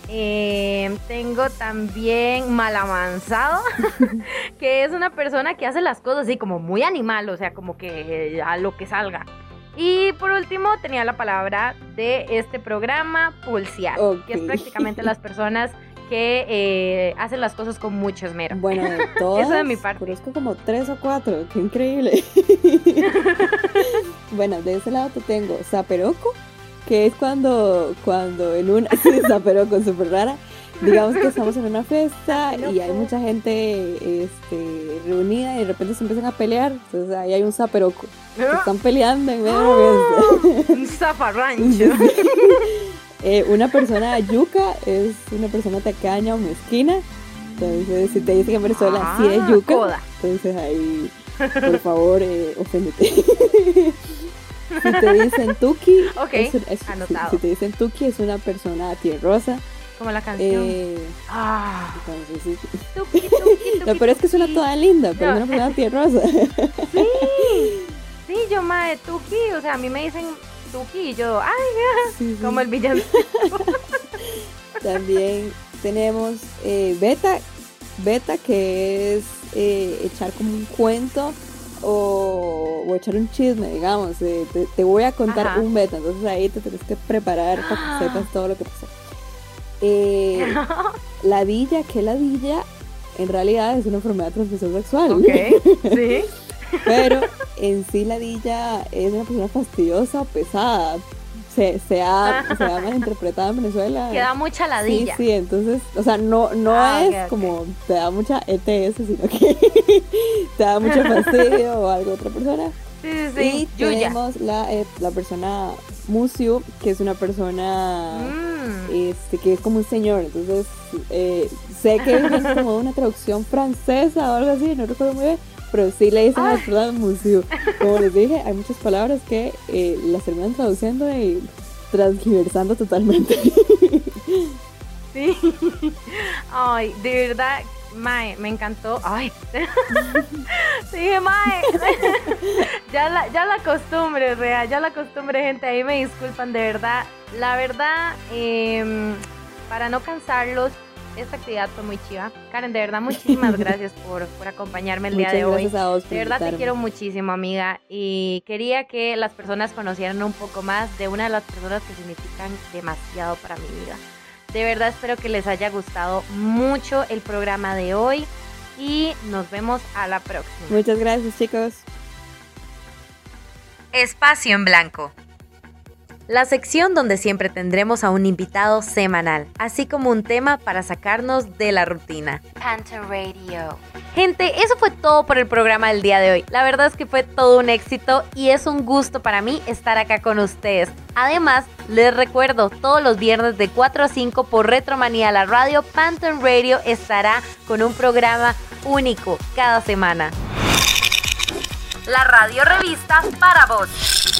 Eh, tengo también malamanzado, que es una persona que hace las cosas así como muy animal, o sea, como que a lo que salga. Y por último tenía la palabra de este programa, pulsear, que es prácticamente las personas que eh, hacen las cosas con mucho esmero. Bueno, de todas. Eso de mi parte. Conozco como tres o cuatro. Qué increíble. bueno, de ese lado te tengo Zaperoco, que es cuando, cuando en una. Sí, Zaperoco, súper rara. Digamos que estamos en una fiesta y hay mucha gente este, reunida y de repente se empiezan a pelear. Entonces ahí hay un Zaperoco. Que están peleando en medio de. Un zafarrancho. Eh, una persona yuca es una persona tacaña o mezquina. Entonces, si te dicen en Venezuela, si eres Ah, yuca, coda. entonces ahí, por favor, eh, oféndete. si te dicen tuki, Ok, es- es- si- anotado. Si, te dicen tuki, es una persona tierrosa. Como la canción. Eh, Ah. entonces, sí. Tuki, tuki, tuki, No, pero es que suena toda linda, pero es una persona tierrosa. Sí, sí, yo mae Tuki, o sea, a mí me dicen Tuki y yo, ay, Sí, sí. como el villano. También tenemos eh, beta, beta que es eh, echar como un cuento o, o echar un chisme, digamos. eh, te, te voy a contar Ajá. un beta, entonces ahí te tienes que preparar para que sepas todo lo que pasó. Eh, ladilla, ¿qué ladilla? En realidad es una enfermedad transmisión sexual. Ok, sí. Pero en sí ladilla es una persona fastidiosa pesada. Se, se, ha, se ha malinterpretado en Venezuela. Que da mucha ladilla. Sí, sí, entonces, o sea, no, no Ah, es ok, ok. como te da mucha ETS, sino que te da mucho fastidio o algo otra persona. Sí, sí, sí. Y Yuya. tenemos la, eh, la persona Musiu, que es una persona Mm. este, que es como un señor. Entonces, eh, sé que es como una traducción francesa o algo así, no recuerdo muy bien. Pero sí le dicen a las personas Musiu. Como les dije, hay muchas palabras que eh, las terminan traduciendo y transgiversando totalmente. Sí. Ay, de verdad, Mae, me encantó. Ay. Dije, Mae. ya, la, ya la costumbre, real, ya la costumbre, gente. Ahí me disculpan, de verdad. La verdad, em, para no cansarlos, esta actividad fue muy chiva. Karen, de verdad, muchísimas gracias por, por acompañarme el día de hoy. de verdad te quiero muchísimo, amiga. Y quería que las personas conocieran un poco más de una de las personas que significan demasiado para mi vida. De verdad espero que les haya gustado mucho el programa de hoy y nos vemos a la próxima. Muchas gracias, chicos. Espacio en blanco la sección donde siempre tendremos a un invitado semanal, así como un tema para sacarnos de la rutina. Panther Radio. Gente, eso fue todo por el programa del día de hoy. La verdad es que fue todo un éxito y es un gusto para mí estar acá con ustedes. Además, les recuerdo, todos los viernes de 4 a 5 por Retromanía, la radio Panther Radio estará con un programa único cada semana. La radio revista para vos.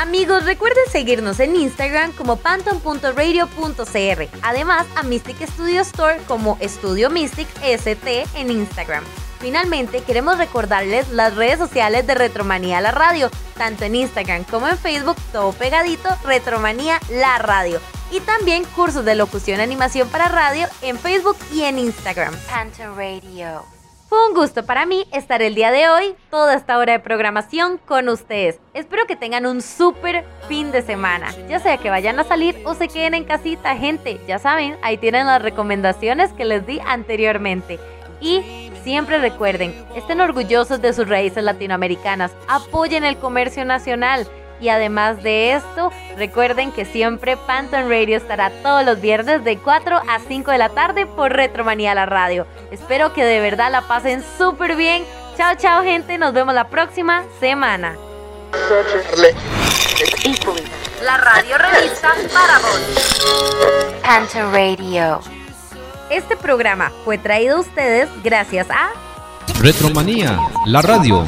Amigos, recuerden seguirnos en Instagram como panton.radio.cr. Además, a Mystic Studio Store como Studio Mystic ST en Instagram. Finalmente, queremos recordarles las redes sociales de Retromanía La Radio, tanto en Instagram como en Facebook, todo pegadito, Retromanía La Radio. Y también cursos de locución y animación para radio en Facebook y en Instagram. Panton Radio. Fue un gusto para mí estar el día de hoy, toda esta hora de programación con ustedes. Espero que tengan un súper fin de semana, ya sea que vayan a salir o se queden en casita, gente. Ya saben, ahí tienen las recomendaciones que les di anteriormente. Y siempre recuerden, estén orgullosos de sus raíces latinoamericanas, apoyen el comercio nacional. Y además de esto, recuerden que siempre Phantom Radio estará todos los viernes de 4 a 5 de la tarde por Retromanía la radio. Espero que de verdad la pasen súper bien. Chao, chao gente, nos vemos la próxima semana. La radio revista para vos. Phantom Radio. Este programa fue traído a ustedes gracias a Retromanía, la radio.